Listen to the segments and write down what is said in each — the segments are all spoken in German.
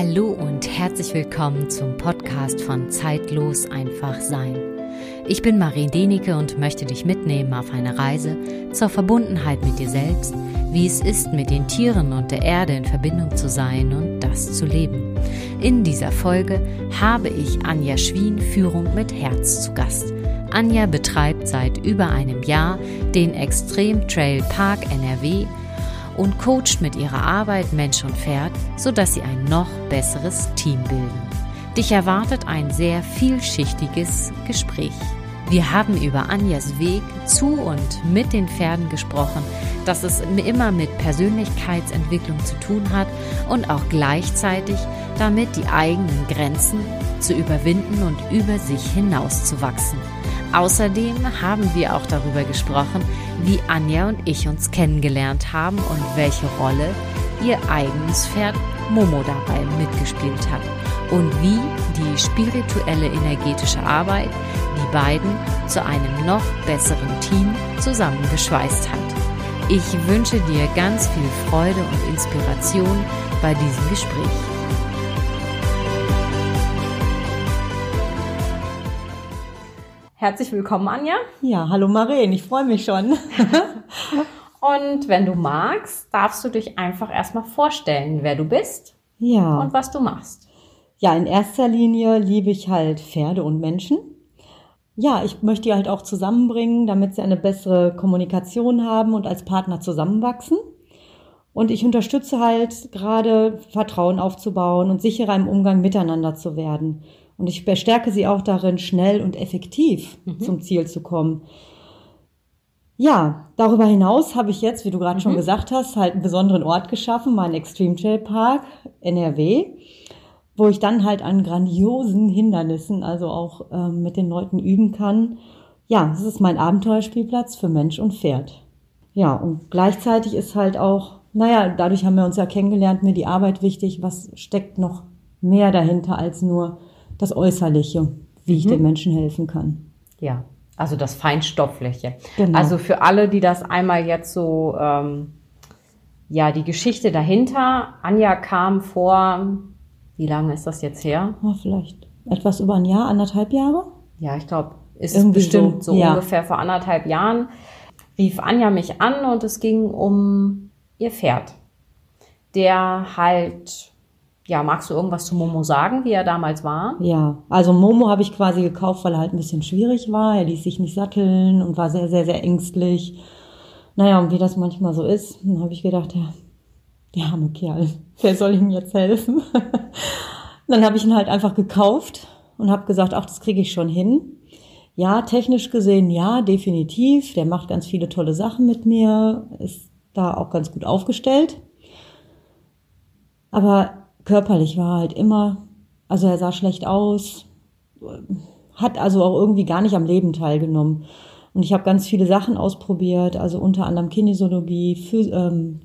Hallo und herzlich willkommen zum Podcast von Zeitlos einfach sein. Ich bin Marie Denike und möchte dich mitnehmen auf eine Reise zur Verbundenheit mit dir selbst, wie es ist, mit den Tieren und der Erde in Verbindung zu sein und das zu leben. In dieser Folge habe ich Anja Schwien Führung mit Herz zu Gast. Anja betreibt seit über einem Jahr den Extrem Trail Park NRW und coacht mit ihrer Arbeit Mensch und Pferd, sodass sie ein noch besseres Team bilden. Dich erwartet ein sehr vielschichtiges Gespräch. Wir haben über Anjas Weg zu und mit den Pferden gesprochen, dass es immer mit Persönlichkeitsentwicklung zu tun hat und auch gleichzeitig damit die eigenen Grenzen zu überwinden und über sich hinauszuwachsen. Außerdem haben wir auch darüber gesprochen, wie Anja und ich uns kennengelernt haben und welche Rolle ihr eigenes Pferd Momo dabei mitgespielt hat und wie die spirituelle energetische Arbeit die beiden zu einem noch besseren Team zusammengeschweißt hat. Ich wünsche dir ganz viel Freude und Inspiration bei diesem Gespräch. Herzlich willkommen, Anja. Ja, hallo Maren, ich freue mich schon. und wenn du magst, darfst du dich einfach erstmal vorstellen, wer du bist ja. und was du machst. Ja, in erster Linie liebe ich halt Pferde und Menschen. Ja, ich möchte die halt auch zusammenbringen, damit sie eine bessere Kommunikation haben und als Partner zusammenwachsen. Und ich unterstütze halt gerade Vertrauen aufzubauen und sicherer im Umgang miteinander zu werden. Und ich bestärke sie auch darin, schnell und effektiv mhm. zum Ziel zu kommen. Ja, darüber hinaus habe ich jetzt, wie du gerade mhm. schon gesagt hast, halt einen besonderen Ort geschaffen, meinen Extreme Trail Park NRW, wo ich dann halt an grandiosen Hindernissen, also auch ähm, mit den Leuten üben kann. Ja, das ist mein Abenteuerspielplatz für Mensch und Pferd. Ja, und gleichzeitig ist halt auch, naja, dadurch haben wir uns ja kennengelernt, mir die Arbeit wichtig, was steckt noch mehr dahinter als nur das Äußerliche, wie ich mhm. den Menschen helfen kann. Ja, also das Feinstoffliche. Genau. Also für alle, die das einmal jetzt so, ähm, ja, die Geschichte dahinter. Anja kam vor, wie lange ist das jetzt her? Ja, vielleicht etwas über ein Jahr, anderthalb Jahre? Ja, ich glaube, ist es bestimmt so, so ja. ungefähr vor anderthalb Jahren. Rief Anja mich an und es ging um ihr Pferd, der halt ja, magst du irgendwas zu Momo sagen, wie er damals war? Ja, also Momo habe ich quasi gekauft, weil er halt ein bisschen schwierig war. Er ließ sich nicht satteln und war sehr, sehr, sehr ängstlich. Naja, und wie das manchmal so ist, dann habe ich gedacht, ja, der arme Kerl, wer soll ihm jetzt helfen? dann habe ich ihn halt einfach gekauft und habe gesagt, ach, das kriege ich schon hin. Ja, technisch gesehen, ja, definitiv. Der macht ganz viele tolle Sachen mit mir, ist da auch ganz gut aufgestellt. Aber körperlich war halt immer, also er sah schlecht aus, hat also auch irgendwie gar nicht am Leben teilgenommen. Und ich habe ganz viele Sachen ausprobiert, also unter anderem Kinesiologie, Phy ähm,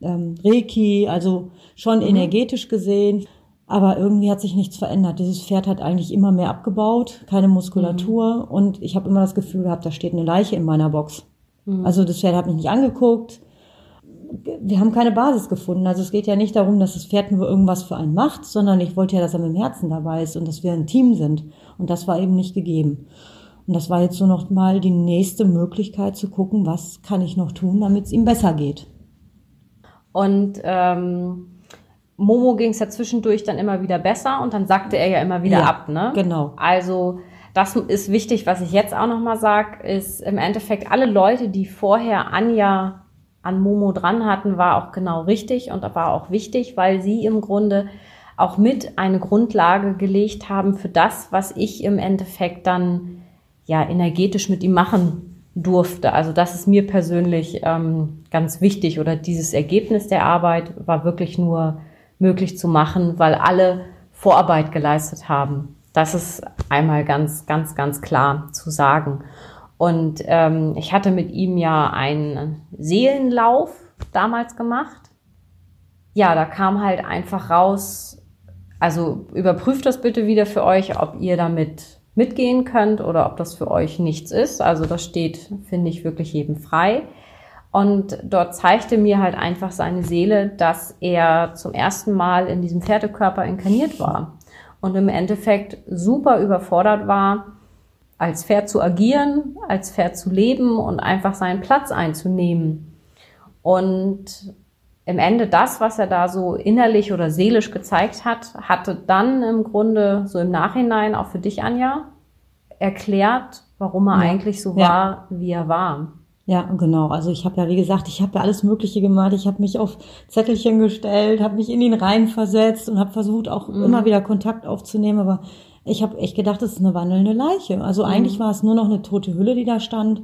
ähm, Reiki, also schon mhm. energetisch gesehen. Aber irgendwie hat sich nichts verändert. Dieses Pferd hat eigentlich immer mehr abgebaut, keine Muskulatur. Mhm. Und ich habe immer das Gefühl gehabt, da steht eine Leiche in meiner Box. Mhm. Also das Pferd hat mich nicht angeguckt wir haben keine Basis gefunden. Also es geht ja nicht darum, dass das Pferd nur irgendwas für einen macht, sondern ich wollte ja, dass er mit dem Herzen dabei ist und dass wir ein Team sind. Und das war eben nicht gegeben. Und das war jetzt so noch mal die nächste Möglichkeit zu gucken, was kann ich noch tun, damit es ihm besser geht. Und ähm, Momo ging es ja zwischendurch dann immer wieder besser und dann sagte er ja immer wieder ja, ab, ne? Genau. Also das ist wichtig, was ich jetzt auch noch mal sage, ist im Endeffekt alle Leute, die vorher Anja an Momo dran hatten, war auch genau richtig und war auch wichtig, weil sie im Grunde auch mit eine Grundlage gelegt haben für das, was ich im Endeffekt dann ja energetisch mit ihm machen durfte. Also das ist mir persönlich ähm, ganz wichtig oder dieses Ergebnis der Arbeit war wirklich nur möglich zu machen, weil alle Vorarbeit geleistet haben. Das ist einmal ganz, ganz, ganz klar zu sagen. Und ähm, ich hatte mit ihm ja einen Seelenlauf damals gemacht. Ja, da kam halt einfach raus, also überprüft das bitte wieder für euch, ob ihr damit mitgehen könnt oder ob das für euch nichts ist. Also das steht, finde ich, wirklich jedem frei. Und dort zeigte mir halt einfach seine Seele, dass er zum ersten Mal in diesem Pferdekörper inkarniert war und im Endeffekt super überfordert war, als Pferd zu agieren, als Pferd zu leben und einfach seinen Platz einzunehmen. Und im Ende das, was er da so innerlich oder seelisch gezeigt hat, hatte dann im Grunde so im Nachhinein auch für dich, Anja, erklärt, warum er ja. eigentlich so ja. war, wie er war. Ja, genau. Also ich habe ja, wie gesagt, ich habe ja alles Mögliche gemacht. Ich habe mich auf Zettelchen gestellt, habe mich in ihn reinversetzt und habe versucht, auch mhm. immer wieder Kontakt aufzunehmen. Aber ich habe echt gedacht, das ist eine wandelnde Leiche. Also mhm. eigentlich war es nur noch eine tote Hülle, die da stand.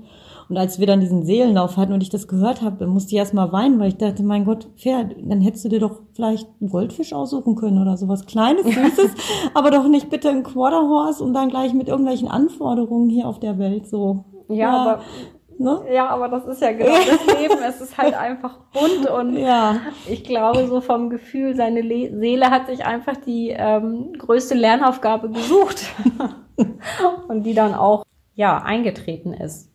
Und als wir dann diesen Seelenlauf hatten und ich das gehört habe, musste ich erst mal weinen, weil ich dachte, mein Gott, Pferd, dann hättest du dir doch vielleicht einen Goldfisch aussuchen können oder sowas Kleines, Süßes, aber doch nicht bitte ein Quarterhorse und dann gleich mit irgendwelchen Anforderungen hier auf der Welt so. Ja, ja. aber Ne? Ja, aber das ist ja genau das Leben. Es ist halt einfach bunt und ja. ich glaube, so vom Gefühl, seine Le Seele hat sich einfach die ähm, größte Lernaufgabe gesucht und die dann auch ja eingetreten ist.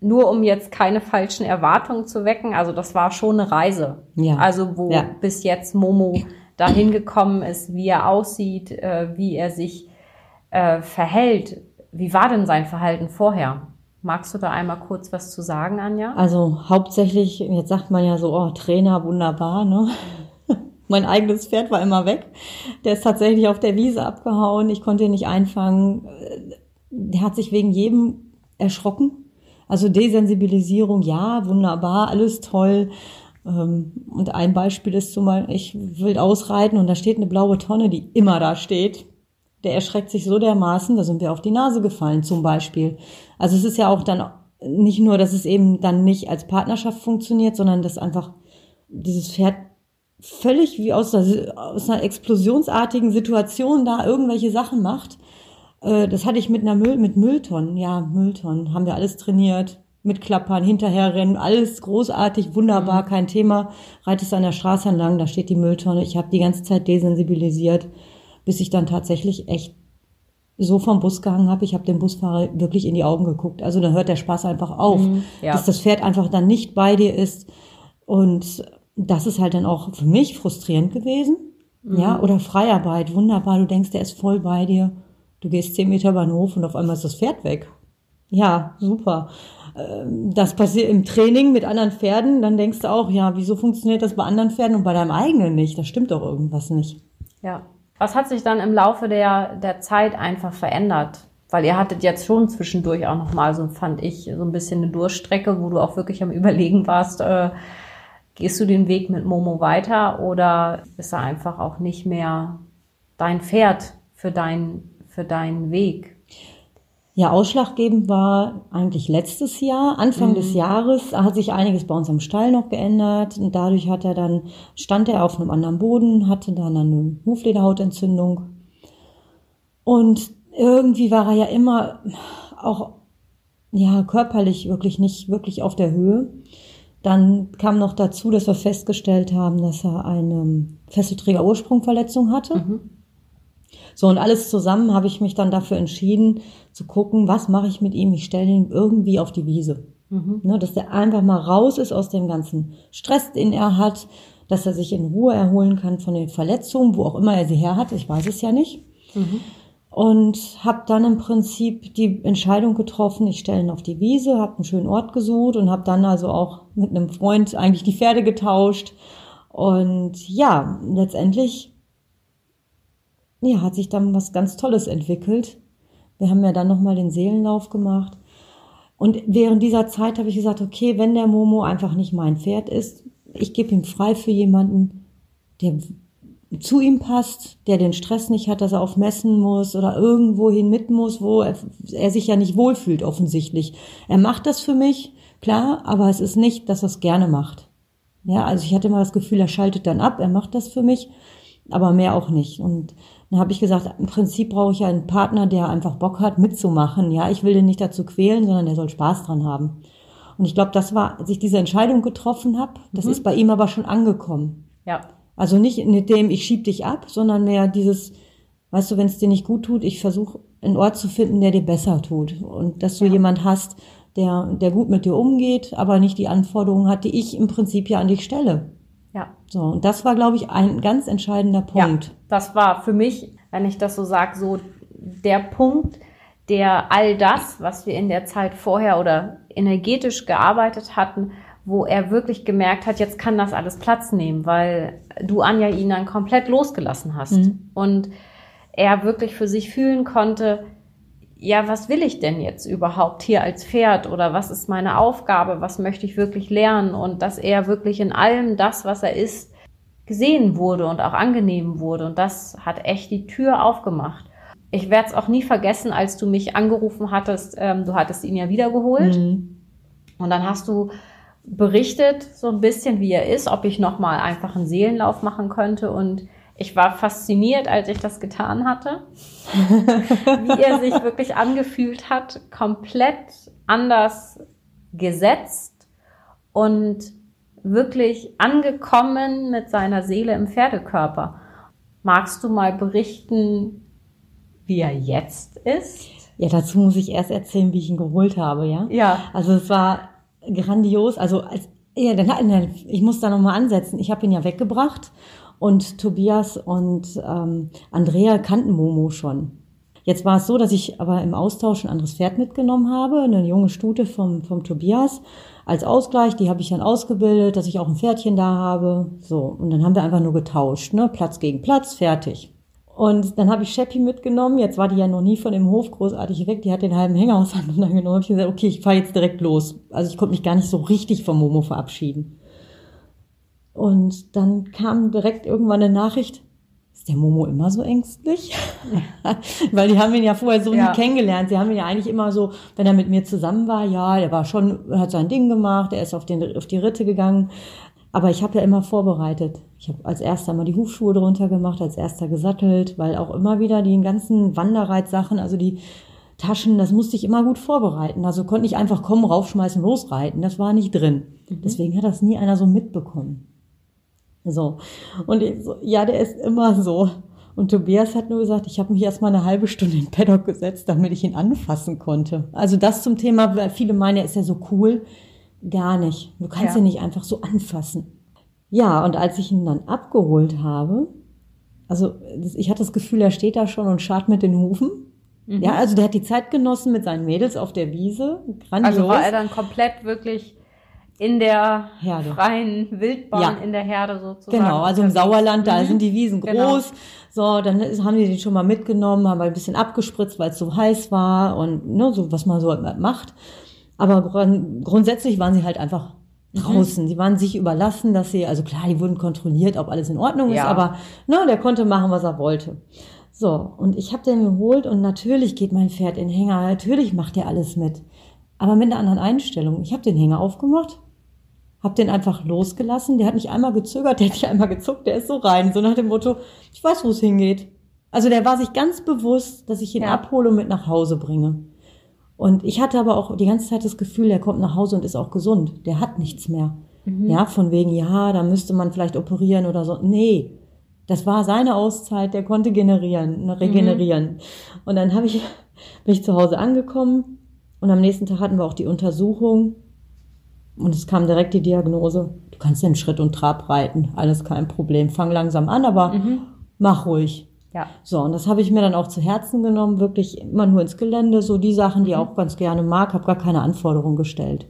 Nur um jetzt keine falschen Erwartungen zu wecken, also das war schon eine Reise. Ja. Also wo ja. bis jetzt Momo dahin gekommen ist, wie er aussieht, äh, wie er sich äh, verhält. Wie war denn sein Verhalten vorher? Magst du da einmal kurz was zu sagen, Anja? Also hauptsächlich, jetzt sagt man ja so, oh, Trainer, wunderbar, ne? mein eigenes Pferd war immer weg. Der ist tatsächlich auf der Wiese abgehauen. Ich konnte ihn nicht einfangen. Der hat sich wegen jedem erschrocken. Also Desensibilisierung, ja, wunderbar, alles toll. Ähm, und ein Beispiel ist zumal, ich will ausreiten und da steht eine blaue Tonne, die immer da steht der erschreckt sich so dermaßen, da sind wir auf die Nase gefallen zum Beispiel. Also es ist ja auch dann nicht nur, dass es eben dann nicht als Partnerschaft funktioniert, sondern dass einfach dieses Pferd völlig wie aus, der, aus einer explosionsartigen Situation da irgendwelche Sachen macht. Äh, das hatte ich mit einer Müll, mit Mülltonnen, ja, Mülltonnen, haben wir alles trainiert, mit Klappern, hinterherrennen, alles großartig, wunderbar, mhm. kein Thema. Reitest an der Straße entlang, da steht die Mülltonne. Ich habe die ganze Zeit desensibilisiert bis ich dann tatsächlich echt so vom Bus gehangen habe. Ich habe dem Busfahrer wirklich in die Augen geguckt. Also dann hört der Spaß einfach auf, mhm, ja. dass das Pferd einfach dann nicht bei dir ist. Und das ist halt dann auch für mich frustrierend gewesen. Mhm. Ja, oder Freiarbeit, wunderbar. Du denkst, der ist voll bei dir. Du gehst zehn Meter über den Hof und auf einmal ist das Pferd weg. Ja, super. Ähm, das passiert im Training mit anderen Pferden, dann denkst du auch, ja, wieso funktioniert das bei anderen Pferden und bei deinem eigenen nicht? Da stimmt doch irgendwas nicht. Ja, was hat sich dann im Laufe der, der Zeit einfach verändert? Weil ihr hattet jetzt schon zwischendurch auch nochmal, so fand ich, so ein bisschen eine Durchstrecke, wo du auch wirklich am Überlegen warst, äh, gehst du den Weg mit Momo weiter oder ist er einfach auch nicht mehr dein Pferd für, dein, für deinen Weg? Ja, ausschlaggebend war eigentlich letztes Jahr, Anfang mhm. des Jahres, hat sich einiges bei uns am Stall noch geändert und dadurch hat er dann, stand er auf einem anderen Boden, hatte dann eine Huflederhautentzündung und irgendwie war er ja immer auch, ja, körperlich wirklich nicht wirklich auf der Höhe. Dann kam noch dazu, dass wir festgestellt haben, dass er eine Fesselträger-Ursprungverletzung hatte. Mhm. So, und alles zusammen habe ich mich dann dafür entschieden, zu gucken, was mache ich mit ihm? Ich stelle ihn irgendwie auf die Wiese. Mhm. Ne, dass der einfach mal raus ist aus dem ganzen Stress, den er hat, dass er sich in Ruhe erholen kann von den Verletzungen, wo auch immer er sie her hat, ich weiß es ja nicht. Mhm. Und habe dann im Prinzip die Entscheidung getroffen, ich stelle ihn auf die Wiese, habe einen schönen Ort gesucht und habe dann also auch mit einem Freund eigentlich die Pferde getauscht. Und ja, letztendlich ja, hat sich dann was ganz Tolles entwickelt. Wir haben ja dann nochmal den Seelenlauf gemacht. Und während dieser Zeit habe ich gesagt, okay, wenn der Momo einfach nicht mein Pferd ist, ich gebe ihm frei für jemanden, der zu ihm passt, der den Stress nicht hat, dass er auf Messen muss oder irgendwo hin mit muss, wo er, er sich ja nicht wohlfühlt offensichtlich. Er macht das für mich, klar, aber es ist nicht, dass er es gerne macht. Ja, also ich hatte immer das Gefühl, er schaltet dann ab, er macht das für mich, aber mehr auch nicht. Und dann habe ich gesagt, im Prinzip brauche ich einen Partner, der einfach Bock hat, mitzumachen. Ja, ich will den nicht dazu quälen, sondern der soll Spaß dran haben. Und ich glaube, das war, als ich diese Entscheidung getroffen habe, das mhm. ist bei ihm aber schon angekommen. Ja. Also nicht mit dem, ich schieb dich ab, sondern mehr dieses, weißt du, wenn es dir nicht gut tut, ich versuche einen Ort zu finden, der dir besser tut. Und dass du ja. jemand hast, der, der gut mit dir umgeht, aber nicht die Anforderungen hat, die ich im Prinzip ja an dich stelle. Ja. So, und das war, glaube ich, ein ganz entscheidender Punkt. Ja, das war für mich, wenn ich das so sage, so der Punkt, der all das, was wir in der Zeit vorher oder energetisch gearbeitet hatten, wo er wirklich gemerkt hat, jetzt kann das alles Platz nehmen, weil du Anja ihn dann komplett losgelassen hast. Mhm. Und er wirklich für sich fühlen konnte, ja, was will ich denn jetzt überhaupt hier als Pferd? Oder was ist meine Aufgabe, was möchte ich wirklich lernen? Und dass er wirklich in allem das, was er ist, gesehen wurde und auch angenehm wurde. Und das hat echt die Tür aufgemacht. Ich werde es auch nie vergessen, als du mich angerufen hattest, ähm, du hattest ihn ja wiedergeholt. Mhm. und dann hast du berichtet so ein bisschen, wie er ist, ob ich noch mal einfach einen Seelenlauf machen könnte. Und ich war fasziniert, als ich das getan hatte, wie er sich wirklich angefühlt hat, komplett anders gesetzt und wirklich angekommen mit seiner Seele im Pferdekörper. Magst du mal berichten, wie er jetzt ist? Ja, dazu muss ich erst erzählen, wie ich ihn geholt habe, ja? Ja. Also es war grandios. Also als, ja, dann, ich muss da nochmal ansetzen. Ich habe ihn ja weggebracht und Tobias und ähm, Andrea kannten Momo schon. Jetzt war es so, dass ich aber im Austausch ein anderes Pferd mitgenommen habe, eine junge Stute vom, vom Tobias als Ausgleich. Die habe ich dann ausgebildet, dass ich auch ein Pferdchen da habe. So, und dann haben wir einfach nur getauscht, ne? Platz gegen Platz, fertig. Und dann habe ich Sheppi mitgenommen. Jetzt war die ja noch nie von dem Hof großartig weg. Die hat den halben Hänger auseinandergenommen. Habe ich gesagt, okay, ich fahre jetzt direkt los. Also ich konnte mich gar nicht so richtig vom Momo verabschieden. Und dann kam direkt irgendwann eine Nachricht, ist der Momo immer so ängstlich? Weil die haben ihn ja vorher so ja. nie kennengelernt. Sie haben ihn ja eigentlich immer so, wenn er mit mir zusammen war, ja, der war schon, hat sein Ding gemacht, er ist auf, den, auf die Ritte gegangen. Aber ich habe ja immer vorbereitet. Ich habe als erster mal die Hufschuhe drunter gemacht, als erster gesattelt, weil auch immer wieder die ganzen Wanderreitsachen, also die Taschen, das musste ich immer gut vorbereiten. Also konnte ich einfach kommen, raufschmeißen, losreiten. Das war nicht drin. Mhm. Deswegen hat das nie einer so mitbekommen. So. Und ich so, ja, der ist immer so. Und Tobias hat nur gesagt, ich habe mich erst mal eine halbe Stunde in Paddock gesetzt, damit ich ihn anfassen konnte. Also das zum Thema, weil viele meinen, er ist ja so cool. Gar nicht. Du kannst ja. ihn nicht einfach so anfassen. Ja, und als ich ihn dann abgeholt habe, also ich hatte das Gefühl, er steht da schon und schart mit den Hufen. Mhm. Ja, also der hat die Zeit genossen mit seinen Mädels auf der Wiese. Grandios. Also war er dann komplett wirklich in der Herde. freien Wildbahn, ja. in der Herde sozusagen. Genau, also im Sauerland, da mhm. sind die Wiesen genau. groß. So, dann haben die den schon mal mitgenommen, haben ein bisschen abgespritzt, weil es so heiß war und ne, so was man so macht. Aber grundsätzlich waren sie halt einfach mhm. draußen. Mhm. Sie waren sich überlassen, dass sie, also klar, die wurden kontrolliert, ob alles in Ordnung ja. ist, aber ne, der konnte machen, was er wollte. So, und ich habe den geholt und natürlich geht mein Pferd in den Hänger, natürlich macht er alles mit. Aber mit einer anderen Einstellung. Ich habe den Hänger aufgemacht, hab den einfach losgelassen. Der hat nicht einmal gezögert, der hat nicht einmal gezuckt, der ist so rein. So nach dem Motto, ich weiß, wo es hingeht. Also der war sich ganz bewusst, dass ich ihn ja. abhole und mit nach Hause bringe. Und ich hatte aber auch die ganze Zeit das Gefühl, der kommt nach Hause und ist auch gesund. Der hat nichts mehr. Mhm. Ja, von wegen, ja, da müsste man vielleicht operieren oder so. Nee, das war seine Auszeit, der konnte generieren, regenerieren. Mhm. Und dann habe ich, bin ich zu Hause angekommen und am nächsten Tag hatten wir auch die Untersuchung und es kam direkt die Diagnose, du kannst den Schritt und Trab reiten, alles kein Problem. Fang langsam an, aber mhm. mach ruhig. Ja. So, und das habe ich mir dann auch zu Herzen genommen, wirklich immer nur ins Gelände, so die Sachen, die mhm. auch ganz gerne mag, habe gar keine Anforderungen gestellt.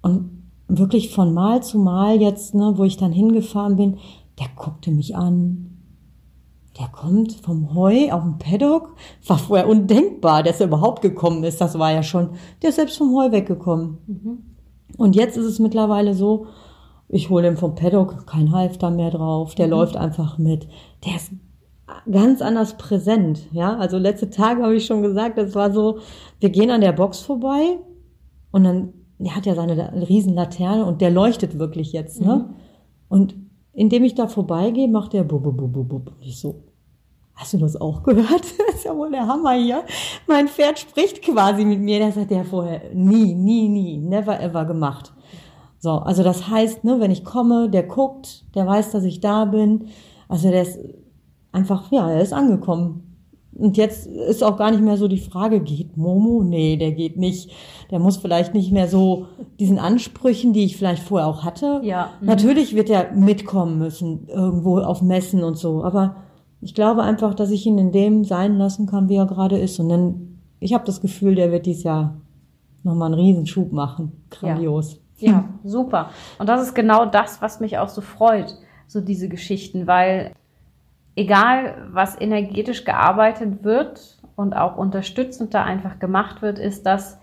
Und wirklich von Mal zu Mal jetzt, ne, wo ich dann hingefahren bin, der guckte mich an. Der kommt vom Heu auf dem Paddock. War vorher undenkbar, dass er überhaupt gekommen ist. Das war ja schon, der ist selbst vom Heu weggekommen. Mhm. Und jetzt ist es mittlerweile so, ich hole ihm vom Paddock kein Halfter mehr drauf, der mhm. läuft einfach mit. Der ist ganz anders präsent, ja. Also letzte Tage habe ich schon gesagt, das war so, wir gehen an der Box vorbei und dann, der hat ja seine riesen Laterne und der leuchtet wirklich jetzt, ne? Mhm. Und indem ich da vorbeigehe, macht der bub, bub, bub, bub. Ich so, Hast du das auch gehört? Das ist ja wohl der Hammer hier. Mein Pferd spricht quasi mit mir. Das hat der vorher nie, nie, nie, never ever gemacht. So, also das heißt, ne, wenn ich komme, der guckt, der weiß, dass ich da bin. Also der ist einfach, ja, er ist angekommen. Und jetzt ist auch gar nicht mehr so die Frage, geht Momo? Nee, der geht nicht. Der muss vielleicht nicht mehr so diesen Ansprüchen, die ich vielleicht vorher auch hatte. Ja. Mhm. Natürlich wird er mitkommen müssen, irgendwo auf Messen und so. Aber ich glaube einfach, dass ich ihn in dem sein lassen kann, wie er gerade ist. Und dann, ich habe das Gefühl, der wird dieses Jahr nochmal einen Riesenschub machen. Grandios. Ja. ja, super. Und das ist genau das, was mich auch so freut, so diese Geschichten, weil egal was energetisch gearbeitet wird und auch unterstützend da einfach gemacht wird, ist das,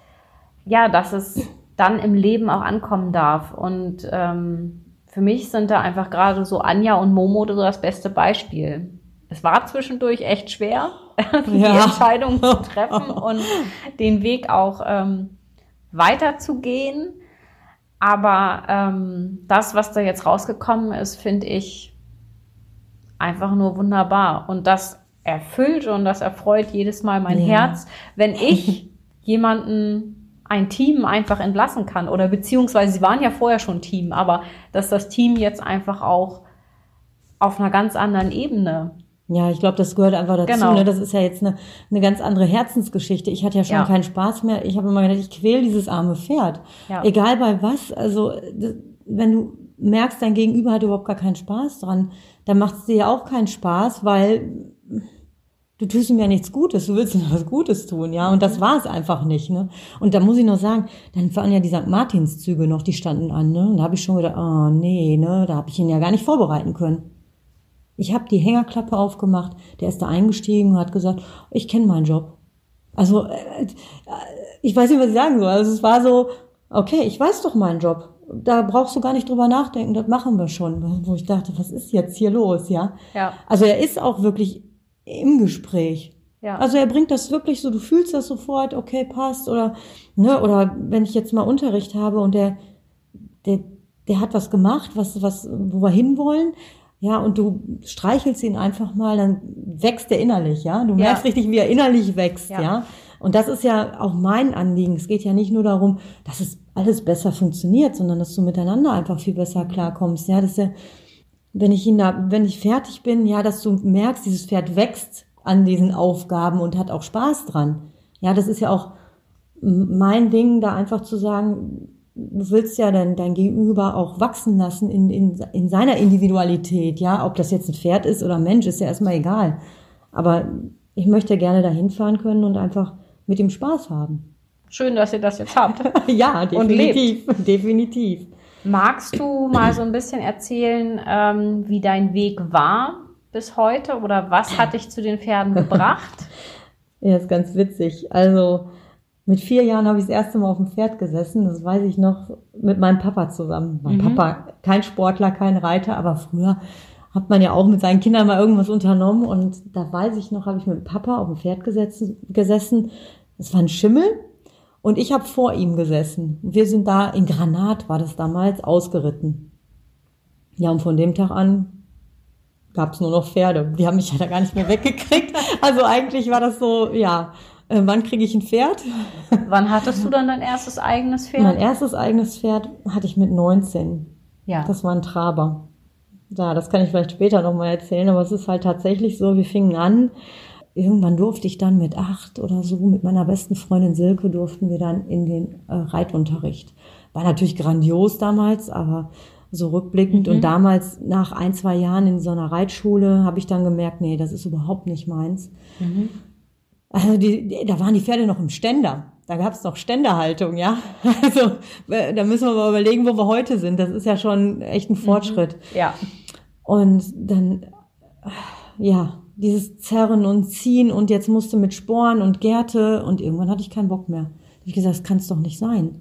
ja, dass es dann im Leben auch ankommen darf. Und ähm, für mich sind da einfach gerade so Anja und Momo so das beste Beispiel. Es war zwischendurch echt schwer, die ja. Entscheidung zu treffen und den Weg auch ähm, weiterzugehen. Aber ähm, das, was da jetzt rausgekommen ist, finde ich einfach nur wunderbar. Und das erfüllt und das erfreut jedes Mal mein ja. Herz, wenn ich jemanden, ein Team einfach entlassen kann. Oder beziehungsweise sie waren ja vorher schon Team, aber dass das Team jetzt einfach auch auf einer ganz anderen Ebene ja, ich glaube, das gehört einfach dazu. Genau. Ne? Das ist ja jetzt eine, eine ganz andere Herzensgeschichte. Ich hatte ja schon ja. keinen Spaß mehr. Ich habe immer gedacht, ich quäl dieses arme Pferd. Ja. Egal bei was. Also wenn du merkst, dein Gegenüber hat überhaupt gar keinen Spaß dran, dann macht es dir ja auch keinen Spaß, weil du tust ihm ja nichts Gutes, du willst ihm was Gutes tun, ja, und das mhm. war es einfach nicht, ne. Und da muss ich noch sagen, dann waren ja die St. Martinszüge noch, die standen an, ne, und da habe ich schon gedacht, oh nee, ne, da habe ich ihn ja gar nicht vorbereiten können. Ich habe die Hängerklappe aufgemacht, der ist da eingestiegen und hat gesagt, ich kenne meinen Job. Also, äh, ich weiß nicht, was ich sagen soll. Also es war so, okay, ich weiß doch meinen Job da brauchst du gar nicht drüber nachdenken, das machen wir schon. Wo ich dachte, was ist jetzt hier los, ja? Ja. Also er ist auch wirklich im Gespräch. Ja. Also er bringt das wirklich so, du fühlst das sofort, okay, passt, oder, ne, oder wenn ich jetzt mal Unterricht habe und der, der, der hat was gemacht, was, was, wo wir hinwollen, ja, und du streichelst ihn einfach mal, dann wächst er innerlich, ja. Du merkst ja. richtig, wie er innerlich wächst, ja. ja. Und das ist ja auch mein Anliegen. Es geht ja nicht nur darum, dass es alles besser funktioniert, sondern dass du miteinander einfach viel besser klarkommst. Ja, dass ja, wenn ich ihn da, wenn ich fertig bin, ja, dass du merkst, dieses Pferd wächst an diesen Aufgaben und hat auch Spaß dran. Ja, das ist ja auch mein Ding, da einfach zu sagen, du willst ja dein, dein Gegenüber auch wachsen lassen in, in, in seiner Individualität, ja, ob das jetzt ein Pferd ist oder ein Mensch, ist ja erstmal egal. Aber ich möchte gerne dahin fahren können und einfach mit ihm Spaß haben. Schön, dass ihr das jetzt habt. ja, definitiv. definitiv. Magst du mal so ein bisschen erzählen, ähm, wie dein Weg war bis heute oder was hat dich zu den Pferden gebracht? ja, ist ganz witzig. Also mit vier Jahren habe ich das erste Mal auf dem Pferd gesessen. Das weiß ich noch mit meinem Papa zusammen. Mein mhm. Papa, kein Sportler, kein Reiter, aber früher hat man ja auch mit seinen Kindern mal irgendwas unternommen. Und da weiß ich noch, habe ich mit Papa auf dem Pferd gesessen. gesessen. Es war ein Schimmel und ich habe vor ihm gesessen. Wir sind da in Granat, war das damals, ausgeritten. Ja, und von dem Tag an gab es nur noch Pferde. Die haben mich ja da gar nicht mehr weggekriegt. Also eigentlich war das so, ja, äh, wann kriege ich ein Pferd? Wann hattest du dann dein erstes eigenes Pferd? Mein erstes eigenes Pferd hatte ich mit 19. Ja. Das war ein Traber. Ja, das kann ich vielleicht später nochmal erzählen, aber es ist halt tatsächlich so, wir fingen an, irgendwann durfte ich dann mit acht oder so mit meiner besten Freundin Silke durften wir dann in den äh, Reitunterricht. War natürlich grandios damals, aber so rückblickend. Mhm. Und damals, nach ein, zwei Jahren in so einer Reitschule, habe ich dann gemerkt, nee, das ist überhaupt nicht meins. Mhm. Also die, die, da waren die Pferde noch im Ständer. Da gab es noch Ständerhaltung, ja. Also äh, da müssen wir mal überlegen, wo wir heute sind. Das ist ja schon echt ein mhm. Fortschritt. Mhm. Ja. Und dann, ja, dieses Zerren und Ziehen und jetzt musste mit Sporen und Gärte und irgendwann hatte ich keinen Bock mehr. Da hab ich gesagt, das kann es doch nicht sein.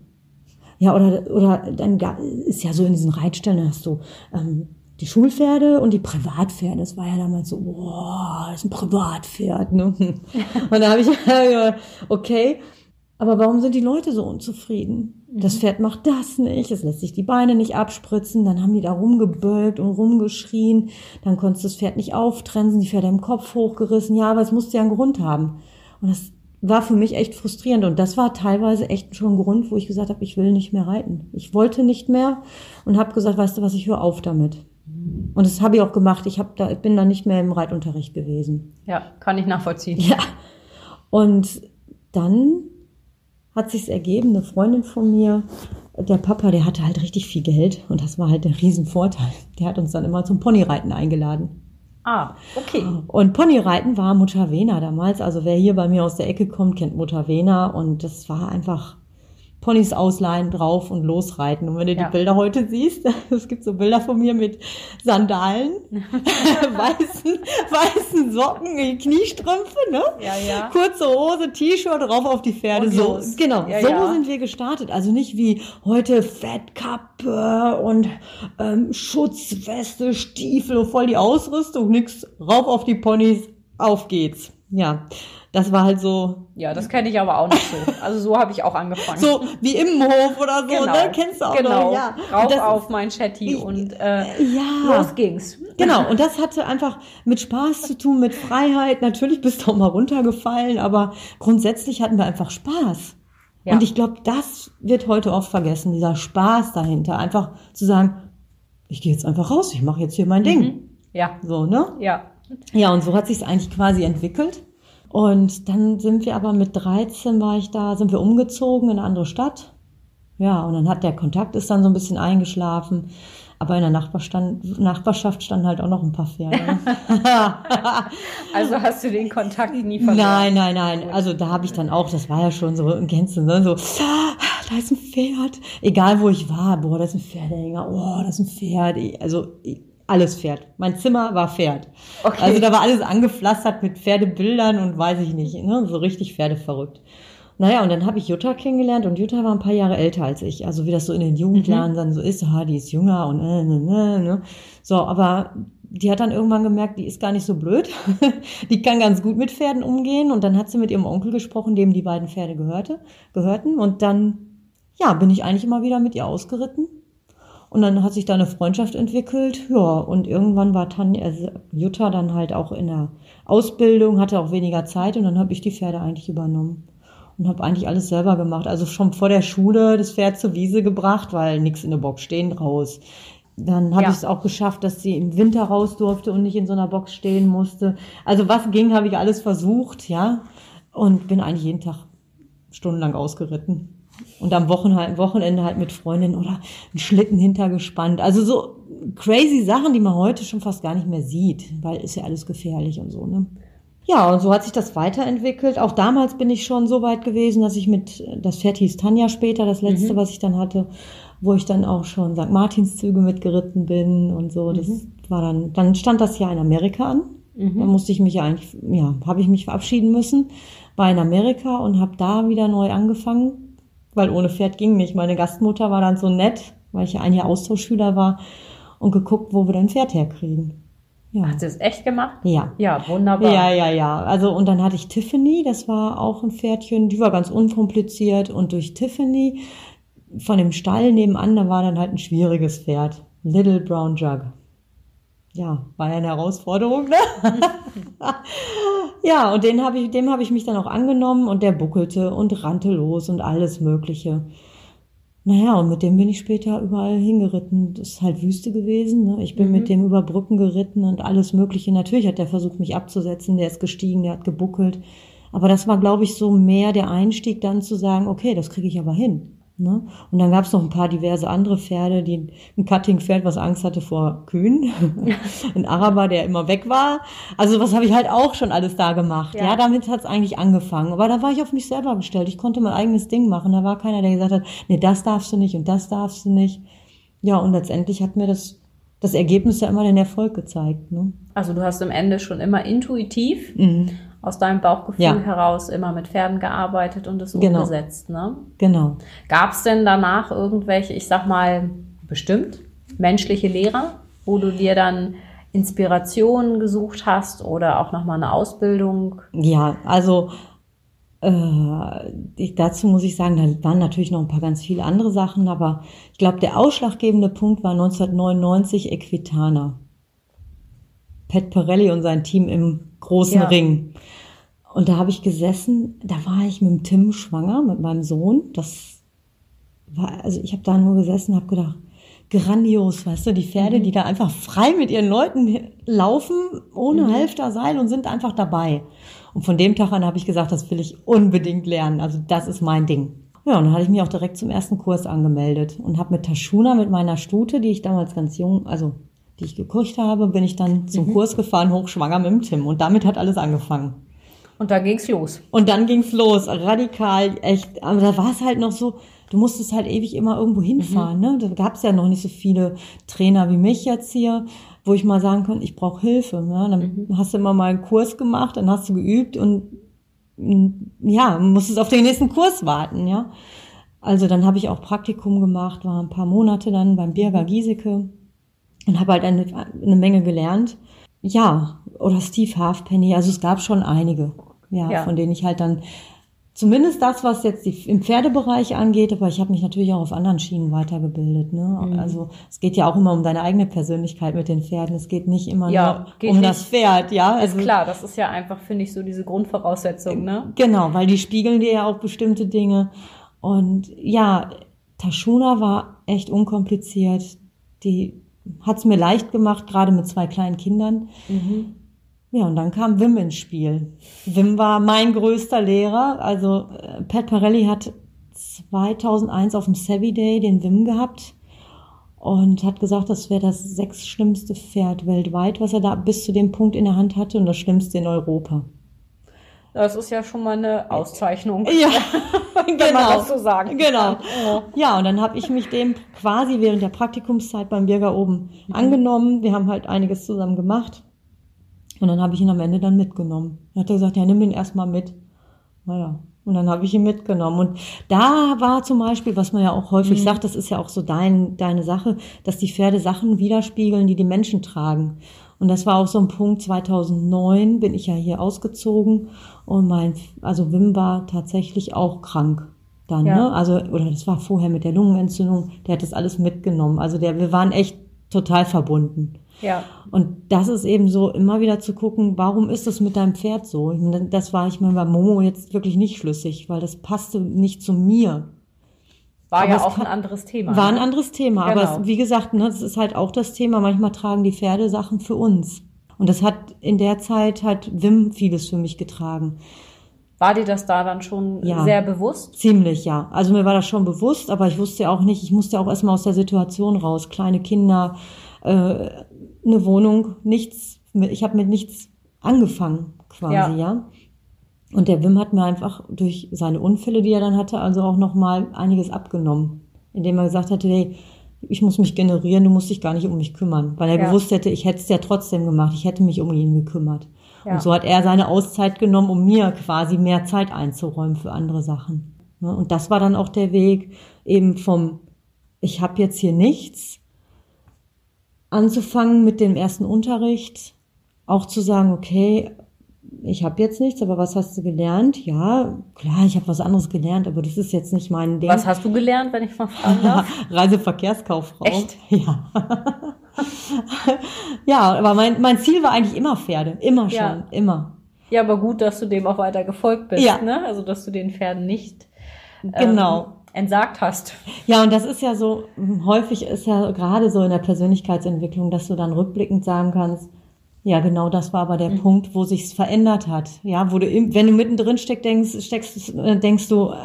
Ja, oder, oder dann ist ja so in diesen Reitstellen, hast du ähm, die Schulpferde und die Privatpferde. Das war ja damals so, boah, das ist ein Privatpferd. Ne? Und da habe ich gesagt, okay, aber warum sind die Leute so unzufrieden? Das mhm. Pferd macht das nicht, es lässt sich die Beine nicht abspritzen, dann haben die da rumgebölkt und rumgeschrien, dann konntest du das Pferd nicht auftrennen, die Pferde im Kopf hochgerissen, ja, aber es musste ja einen Grund haben. Und das war für mich echt frustrierend und das war teilweise echt schon ein Grund, wo ich gesagt habe, ich will nicht mehr reiten. Ich wollte nicht mehr und habe gesagt, weißt du was, ich höre auf damit. Und das habe ich auch gemacht. Ich, hab da, ich bin da nicht mehr im Reitunterricht gewesen. Ja, kann ich nachvollziehen. Ja. Und dann hat sich's ergeben, eine Freundin von mir, der Papa, der hatte halt richtig viel Geld und das war halt der Riesenvorteil. Der hat uns dann immer zum Ponyreiten eingeladen. Ah, okay. Und Ponyreiten war Mutter Wena damals. Also wer hier bei mir aus der Ecke kommt, kennt Mutter Wena und das war einfach Ponys ausleihen, drauf und losreiten. Und wenn du ja. die Bilder heute siehst, es gibt so Bilder von mir mit Sandalen, weißen, weißen Socken, Kniestrümpfe, ne? Ja, ja. Kurze Hose, T-Shirt, rauf auf die Pferde. Und so, los. genau. Ja, so ja. sind wir gestartet. Also nicht wie heute Fettkappe und ähm, Schutzweste, Stiefel, voll die Ausrüstung, nix, rauf auf die Ponys, auf geht's. Ja. Das war halt so. Ja, das kenne ich aber auch nicht so. Also so habe ich auch angefangen. So wie im Hof oder so, genau. ne? Kennst du auch genau. noch? Ja. Rauf das, auf mein Chatty und äh, ja. los ging's. Genau, und das hatte einfach mit Spaß zu tun, mit Freiheit. Natürlich bist du auch mal runtergefallen, aber grundsätzlich hatten wir einfach Spaß. Ja. Und ich glaube, das wird heute oft vergessen, dieser Spaß dahinter. Einfach zu sagen, ich gehe jetzt einfach raus, ich mache jetzt hier mein Ding. Mhm. Ja. So, ne? Ja. Ja, und so hat sich eigentlich quasi entwickelt. Und dann sind wir aber mit 13 war ich da, sind wir umgezogen in eine andere Stadt. Ja, und dann hat der Kontakt ist dann so ein bisschen eingeschlafen. Aber in der Nachbarstand, Nachbarschaft standen halt auch noch ein paar Pferde. also hast du den Kontakt nie verloren? Nein, nein, nein. Also da habe ich dann auch, das war ja schon so in Gänze, ne? so, da ist ein Pferd. Egal wo ich war, boah, da ist ein Pferdehänger, oh, da ist ein Pferd. Also alles Pferd. Mein Zimmer war Pferd. Okay. Also da war alles angepflastert mit Pferdebildern und weiß ich nicht, ne? so richtig Pferdeverrückt. Naja, und dann habe ich Jutta kennengelernt und Jutta war ein paar Jahre älter als ich. Also wie das so in den Jugendjahren mhm. dann so ist, ha, die ist jünger und äh, ne, ne, ne. So, aber die hat dann irgendwann gemerkt, die ist gar nicht so blöd. die kann ganz gut mit Pferden umgehen. Und dann hat sie mit ihrem Onkel gesprochen, dem die beiden Pferde gehörte, gehörten. Und dann, ja, bin ich eigentlich immer wieder mit ihr ausgeritten. Und dann hat sich da eine Freundschaft entwickelt. Ja, und irgendwann war Tanja, also Jutta dann halt auch in der Ausbildung, hatte auch weniger Zeit und dann habe ich die Pferde eigentlich übernommen und habe eigentlich alles selber gemacht. Also schon vor der Schule das Pferd zur Wiese gebracht, weil nichts in der Box stehen raus. Dann habe ja. ich es auch geschafft, dass sie im Winter raus durfte und nicht in so einer Box stehen musste. Also was ging, habe ich alles versucht, ja. Und bin eigentlich jeden Tag stundenlang ausgeritten. Und am Wochenende halt mit Freundinnen oder einen Schlitten hintergespannt. Also so crazy Sachen, die man heute schon fast gar nicht mehr sieht, weil ist ja alles gefährlich und so, ne? Ja, und so hat sich das weiterentwickelt. Auch damals bin ich schon so weit gewesen, dass ich mit, das Pferd hieß Tanja später, das letzte, mhm. was ich dann hatte, wo ich dann auch schon St. Martinszüge mitgeritten bin und so. Das mhm. war dann, dann stand das ja in Amerika an. Mhm. Da musste ich mich ja eigentlich, ja, habe ich mich verabschieden müssen, war in Amerika und habe da wieder neu angefangen weil ohne Pferd ging nicht. Meine Gastmutter war dann so nett, weil ich ja ein Jahr Austauschschüler war und geguckt, wo wir dein Pferd herkriegen. Ja. Hat sie es echt gemacht? Ja. Ja, wunderbar. Ja, ja, ja. Also, und dann hatte ich Tiffany, das war auch ein Pferdchen, die war ganz unkompliziert und durch Tiffany von dem Stall nebenan, da war dann halt ein schwieriges Pferd. Little Brown Jug ja, war ja eine Herausforderung, ne? ja, und den hab ich, dem habe ich mich dann auch angenommen und der buckelte und rannte los und alles Mögliche. Naja, und mit dem bin ich später überall hingeritten. Das ist halt Wüste gewesen. Ne? Ich bin mhm. mit dem über Brücken geritten und alles Mögliche. Natürlich hat der versucht, mich abzusetzen. Der ist gestiegen, der hat gebuckelt. Aber das war, glaube ich, so mehr der Einstieg, dann zu sagen, okay, das kriege ich aber hin. Ne? Und dann gab es noch ein paar diverse andere Pferde, die ein Cutting-Pferd, was Angst hatte vor Kühen, ein Araber, der immer weg war. Also was habe ich halt auch schon alles da gemacht. Ja, ja damit hat es eigentlich angefangen. Aber da war ich auf mich selber gestellt. Ich konnte mein eigenes Ding machen. Da war keiner, der gesagt hat, nee, das darfst du nicht und das darfst du nicht. Ja, und letztendlich hat mir das das Ergebnis ja immer den Erfolg gezeigt. Ne? Also du hast am Ende schon immer intuitiv mhm aus deinem Bauchgefühl ja. heraus immer mit Pferden gearbeitet und es genau. umgesetzt. Ne? Genau. Gab es denn danach irgendwelche, ich sag mal, bestimmt menschliche Lehrer, wo du dir dann Inspirationen gesucht hast oder auch nochmal eine Ausbildung? Ja, also äh, ich, dazu muss ich sagen, da waren natürlich noch ein paar ganz viele andere Sachen, aber ich glaube, der ausschlaggebende Punkt war 1999 Equitana. Pat Pirelli und sein Team im großen ja. Ring. Und da habe ich gesessen, da war ich mit dem Tim schwanger, mit meinem Sohn. Das war, also ich habe da nur gesessen, habe gedacht, grandios, weißt du, die Pferde, mhm. die da einfach frei mit ihren Leuten laufen, ohne mhm. Halfter Seil und sind einfach dabei. Und von dem Tag an habe ich gesagt, das will ich unbedingt lernen. Also das ist mein Ding. Ja, und dann hatte ich mich auch direkt zum ersten Kurs angemeldet und habe mit Tashuna, mit meiner Stute, die ich damals ganz jung, also die ich gekocht habe, bin ich dann zum mhm. Kurs gefahren, hochschwanger mit dem Tim. Und damit hat alles angefangen. Und dann ging's los. Und dann ging's los, radikal, echt. Aber da war es halt noch so, du musstest halt ewig immer irgendwo hinfahren. Mhm. Ne? Da gab's ja noch nicht so viele Trainer wie mich jetzt hier, wo ich mal sagen konnte, ich brauche Hilfe. Ne? Dann mhm. hast du immer mal einen Kurs gemacht, dann hast du geübt und ja, musstest auf den nächsten Kurs warten, ja. Also dann habe ich auch Praktikum gemacht, war ein paar Monate dann beim Birger mhm. Giesecke und habe halt eine, eine Menge gelernt. Ja, oder Steve Halfpenny, also es gab schon einige, ja, ja. von denen ich halt dann zumindest das, was jetzt die, im Pferdebereich angeht, aber ich habe mich natürlich auch auf anderen Schienen weitergebildet. Ne? Mhm. Also es geht ja auch immer um deine eigene Persönlichkeit mit den Pferden. Es geht nicht immer ja, nur um nicht. das Pferd, ja. Also, ist klar, das ist ja einfach, finde ich, so diese Grundvoraussetzung, ne? Genau, weil die spiegeln dir ja auch bestimmte Dinge. Und ja, Tashuna war echt unkompliziert. Die hat es mir leicht gemacht, gerade mit zwei kleinen Kindern. Mhm. Ja, und dann kam Wim ins Spiel. Wim war mein größter Lehrer. Also äh, Pat Parelli hat 2001 auf dem Savvy Day den Wim gehabt und hat gesagt, das wäre das sechs schlimmste Pferd weltweit, was er da bis zu dem Punkt in der Hand hatte und das schlimmste in Europa. Das ist ja schon mal eine Auszeichnung. Ja, genau. so sagen genau. Kann. Ja, und dann habe ich mich dem quasi während der Praktikumszeit beim Bürger oben mhm. angenommen. Wir haben halt einiges zusammen gemacht. Und dann habe ich ihn am Ende dann mitgenommen. Dann hat er gesagt, ja, nimm ihn erstmal mit. Naja, und dann habe ich ihn mitgenommen. Und da war zum Beispiel, was man ja auch häufig mhm. sagt, das ist ja auch so dein, deine Sache, dass die Pferde Sachen widerspiegeln, die die Menschen tragen. Und das war auch so ein Punkt, 2009 bin ich ja hier ausgezogen und mein, also Wim war tatsächlich auch krank dann, ja. ne? Also, oder das war vorher mit der Lungenentzündung, der hat das alles mitgenommen. Also der, wir waren echt total verbunden. Ja. Und das ist eben so, immer wieder zu gucken, warum ist das mit deinem Pferd so? Das war ich mir bei Momo jetzt wirklich nicht schlüssig, weil das passte nicht zu mir. War aber ja auch ein anderes Thema. War ne? ein anderes Thema. Genau. Aber es, wie gesagt, ne, das ist halt auch das Thema. Manchmal tragen die Pferde Sachen für uns. Und das hat in der Zeit hat Wim vieles für mich getragen. War dir das da dann schon ja, sehr bewusst? Ziemlich, ja. Also mir war das schon bewusst, aber ich wusste auch nicht, ich musste auch erstmal aus der Situation raus. Kleine Kinder, äh, eine Wohnung, nichts, ich habe mit nichts angefangen quasi, ja. ja. Und der Wim hat mir einfach durch seine Unfälle, die er dann hatte, also auch nochmal einiges abgenommen. Indem er gesagt hatte, hey, ich muss mich generieren, du musst dich gar nicht um mich kümmern. Weil er ja. gewusst hätte, ich hätte es ja trotzdem gemacht, ich hätte mich um ihn gekümmert. Ja. Und so hat er seine Auszeit genommen, um mir quasi mehr Zeit einzuräumen für andere Sachen. Ne? Und das war dann auch der Weg eben vom, ich habe jetzt hier nichts, anzufangen mit dem ersten Unterricht, auch zu sagen, okay, ich habe jetzt nichts, aber was hast du gelernt? Ja, klar, ich habe was anderes gelernt, aber das ist jetzt nicht mein Ding. Was hast du gelernt, wenn ich mal fragen darf? Reiseverkehrskauffrau. Echt? Ja. ja, aber mein, mein Ziel war eigentlich immer Pferde, immer schon, ja. immer. Ja, aber gut, dass du dem auch weiter gefolgt bist, ja. ne? Also, dass du den Pferden nicht ähm, genau. entsagt hast. Ja, und das ist ja so, häufig ist ja gerade so in der Persönlichkeitsentwicklung, dass du dann rückblickend sagen kannst, ja, genau das war aber der mhm. Punkt, wo sich's verändert hat. Ja, wo du, wenn du mittendrin steckst, denkst, steckst, äh, denkst du, äh,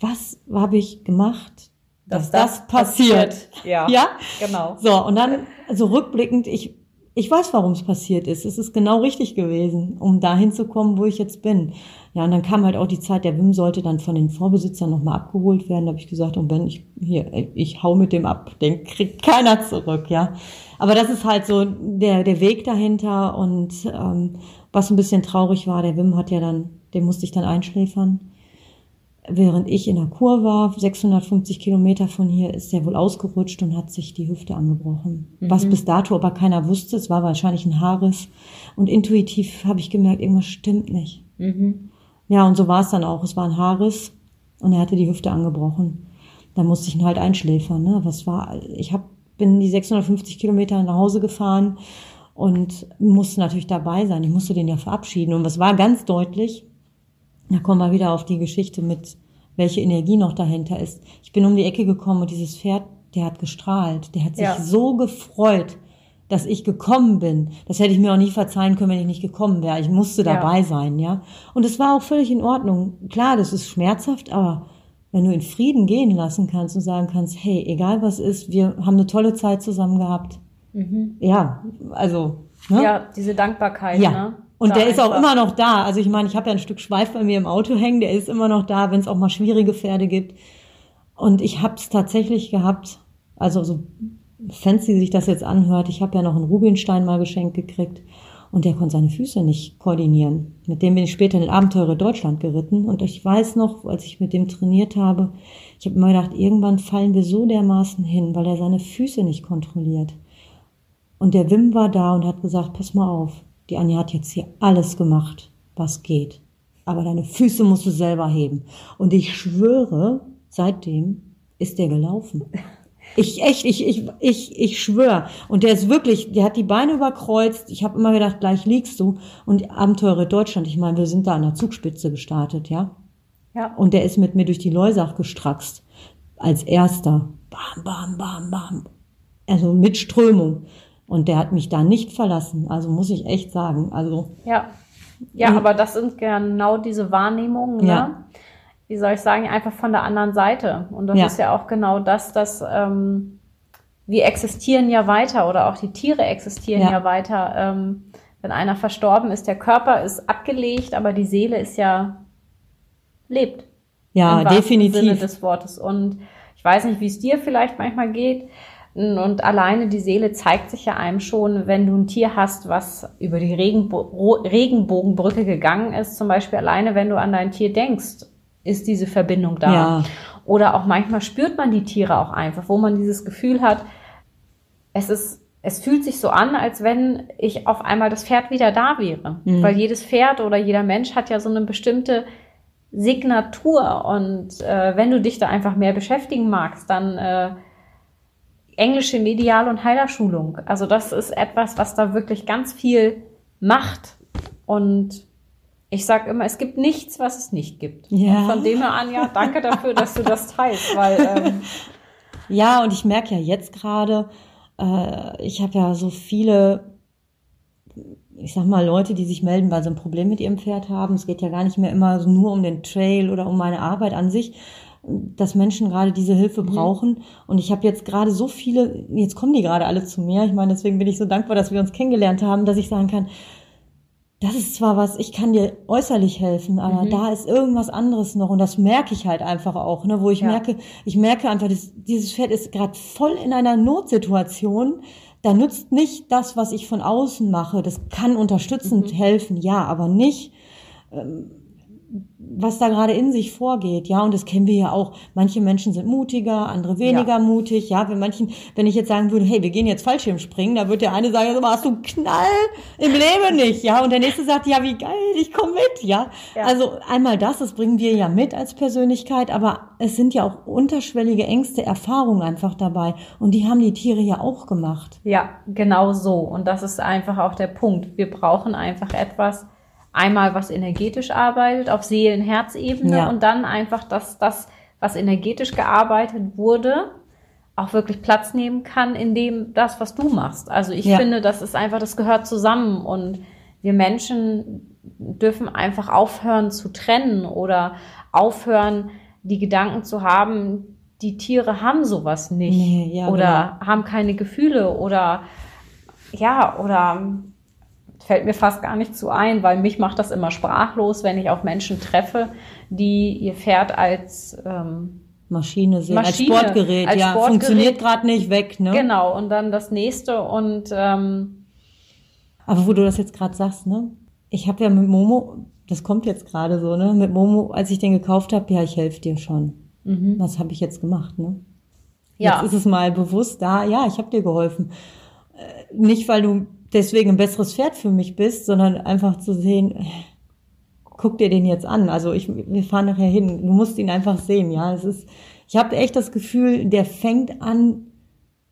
was habe ich gemacht, dass, dass das, das passiert? passiert. Ja, ja, genau. So, und dann, so rückblickend, ich, ich weiß, warum es passiert ist. Es ist genau richtig gewesen, um dahin zu kommen, wo ich jetzt bin. Ja, und dann kam halt auch die Zeit, der Wim sollte dann von den Vorbesitzern nochmal abgeholt werden. Da habe ich gesagt, und wenn ich hier, ich hau mit dem ab, den kriegt keiner zurück, ja. Aber das ist halt so der, der Weg dahinter und ähm, was ein bisschen traurig war, der Wim hat ja dann, den musste ich dann einschläfern. Während ich in der Kur war, 650 Kilometer von hier, ist der wohl ausgerutscht und hat sich die Hüfte angebrochen. Mhm. Was bis dato aber keiner wusste, es war wahrscheinlich ein Haares. Und intuitiv habe ich gemerkt, irgendwas stimmt nicht. Mhm. Ja, und so war es dann auch. Es war ein Haares und er hatte die Hüfte angebrochen. Da musste ich ihn halt einschläfern. Ne? Was war? Ich habe bin die 650 Kilometer nach Hause gefahren und musste natürlich dabei sein. Ich musste den ja verabschieden. Und was war ganz deutlich, da kommen wir wieder auf die Geschichte mit, welche Energie noch dahinter ist. Ich bin um die Ecke gekommen und dieses Pferd der hat gestrahlt. Der hat sich ja. so gefreut, dass ich gekommen bin. Das hätte ich mir auch nie verzeihen können, wenn ich nicht gekommen wäre. Ich musste dabei ja. sein, ja. Und es war auch völlig in Ordnung. Klar, das ist schmerzhaft, aber wenn du in Frieden gehen lassen kannst und sagen kannst, hey, egal was ist, wir haben eine tolle Zeit zusammen gehabt. Mhm. Ja, also. Ne? Ja, diese Dankbarkeit. Ja. Ne? Und da der ist auch immer noch da. Also ich meine, ich habe ja ein Stück Schweif bei mir im Auto hängen, der ist immer noch da, wenn es auch mal schwierige Pferde gibt. Und ich habe es tatsächlich gehabt, also so fancy sich das jetzt anhört, ich habe ja noch einen Rubinstein mal geschenkt gekriegt und der konnte seine Füße nicht koordinieren. Mit dem bin ich später in den Abenteurer Deutschland geritten und ich weiß noch, als ich mit dem trainiert habe, ich habe immer gedacht, irgendwann fallen wir so dermaßen hin, weil er seine Füße nicht kontrolliert. Und der Wim war da und hat gesagt, pass mal auf, die Anja hat jetzt hier alles gemacht, was geht. Aber deine Füße musst du selber heben. Und ich schwöre, seitdem ist der gelaufen. Ich echt, ich, ich, ich, ich schwöre. Und der ist wirklich, der hat die Beine überkreuzt. Ich habe immer gedacht, gleich liegst du. Und Abenteurer Deutschland, ich meine, wir sind da an der Zugspitze gestartet, ja. Ja. Und der ist mit mir durch die Leusach gestraxt. Als erster. Bam, bam, bam, bam. Also mit Strömung. Und der hat mich da nicht verlassen. Also muss ich echt sagen. Also. Ja. Ja, aber das sind genau diese Wahrnehmungen, ne? Ja wie soll ich sagen, einfach von der anderen Seite. Und das ja. ist ja auch genau das, dass ähm, wir existieren ja weiter oder auch die Tiere existieren ja, ja weiter. Ähm, wenn einer verstorben ist, der Körper ist abgelegt, aber die Seele ist ja lebt. Ja, im definitiv. Sinne des Wortes. Und ich weiß nicht, wie es dir vielleicht manchmal geht. Und alleine die Seele zeigt sich ja einem schon, wenn du ein Tier hast, was über die Regenbo Regenbogenbrücke gegangen ist. Zum Beispiel alleine, wenn du an dein Tier denkst ist diese Verbindung da. Ja. Oder auch manchmal spürt man die Tiere auch einfach, wo man dieses Gefühl hat, es ist, es fühlt sich so an, als wenn ich auf einmal das Pferd wieder da wäre. Mhm. Weil jedes Pferd oder jeder Mensch hat ja so eine bestimmte Signatur. Und äh, wenn du dich da einfach mehr beschäftigen magst, dann äh, englische Medial- und Heilerschulung. Also das ist etwas, was da wirklich ganz viel macht. Und ich sage immer, es gibt nichts, was es nicht gibt. Ja. Und von dem her, Anja, danke dafür, dass du das teilst, weil ähm, ja, und ich merke ja jetzt gerade, äh, ich habe ja so viele, ich sag mal, Leute, die sich melden, weil sie ein Problem mit ihrem Pferd haben. Es geht ja gar nicht mehr immer nur um den Trail oder um meine Arbeit an sich, dass Menschen gerade diese Hilfe mhm. brauchen. Und ich habe jetzt gerade so viele, jetzt kommen die gerade alle zu mir. Ich meine, deswegen bin ich so dankbar, dass wir uns kennengelernt haben, dass ich sagen kann, das ist zwar was, ich kann dir äußerlich helfen, aber mhm. da ist irgendwas anderes noch und das merke ich halt einfach auch, ne, wo ich ja. merke, ich merke einfach, das, dieses Pferd ist gerade voll in einer Notsituation. Da nützt nicht das, was ich von außen mache. Das kann unterstützend mhm. helfen, ja, aber nicht ähm, was da gerade in sich vorgeht, ja, und das kennen wir ja auch. Manche Menschen sind mutiger, andere weniger ja. mutig, ja. Wenn manchen, wenn ich jetzt sagen würde, hey, wir gehen jetzt Fallschirmspringen, da wird der eine sagen, so, hast du einen Knall im Leben nicht, ja, und der nächste sagt, ja, wie geil, ich komme mit, ja? ja. Also einmal das, das bringen wir ja mit als Persönlichkeit, aber es sind ja auch unterschwellige Ängste, Erfahrungen einfach dabei, und die haben die Tiere ja auch gemacht. Ja, genau so, und das ist einfach auch der Punkt. Wir brauchen einfach etwas einmal was energetisch arbeitet auf Seelen-Herz-Ebene ja. und dann einfach, dass das, was energetisch gearbeitet wurde, auch wirklich Platz nehmen kann in dem, das, was du machst. Also ich ja. finde, das ist einfach, das gehört zusammen und wir Menschen dürfen einfach aufhören zu trennen oder aufhören, die Gedanken zu haben, die Tiere haben sowas nicht nee, ja, oder genau. haben keine Gefühle oder ja, oder fällt mir fast gar nicht zu ein, weil mich macht das immer sprachlos, wenn ich auf Menschen treffe, die ihr Pferd als ähm, Maschine sehen, Maschine, als Sportgerät, als ja, Sportgerät. funktioniert gerade nicht weg, ne? Genau, und dann das nächste und ähm, aber wo du das jetzt gerade sagst, ne? Ich habe ja mit Momo, das kommt jetzt gerade so, ne? Mit Momo, als ich den gekauft habe, ja, ich helfe dir schon. Mhm. Was habe ich jetzt gemacht, ne? Ja. Jetzt ist es mal bewusst da, ja, ich habe dir geholfen. Äh, nicht, weil du deswegen ein besseres Pferd für mich bist, sondern einfach zu sehen, guck dir den jetzt an. Also ich, wir fahren nachher hin. Du musst ihn einfach sehen, ja. Es ist, ich habe echt das Gefühl, der fängt an,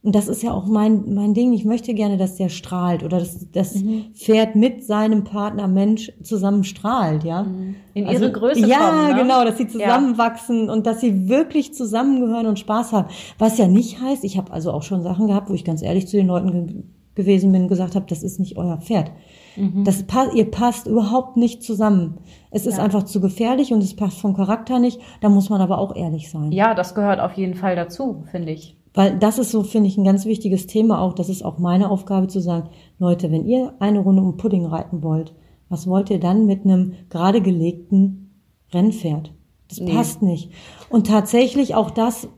Und das ist ja auch mein, mein Ding. Ich möchte gerne, dass der strahlt oder dass das mhm. Pferd mit seinem Partner Mensch zusammen strahlt, ja. Mhm. In also, ihre Größe Ja, kommen, ne? genau, dass sie zusammenwachsen ja. und dass sie wirklich zusammengehören und Spaß haben. Was ja nicht heißt, ich habe also auch schon Sachen gehabt, wo ich ganz ehrlich zu den Leuten gewesen bin, gesagt habe, das ist nicht euer Pferd. Mhm. Das ihr passt überhaupt nicht zusammen. Es ist ja. einfach zu gefährlich und es passt vom Charakter nicht. Da muss man aber auch ehrlich sein. Ja, das gehört auf jeden Fall dazu, finde ich. Weil das ist so, finde ich, ein ganz wichtiges Thema auch. Das ist auch meine Aufgabe zu sagen, Leute, wenn ihr eine Runde um Pudding reiten wollt, was wollt ihr dann mit einem gerade gelegten Rennpferd? Das nee. passt nicht. Und tatsächlich auch das,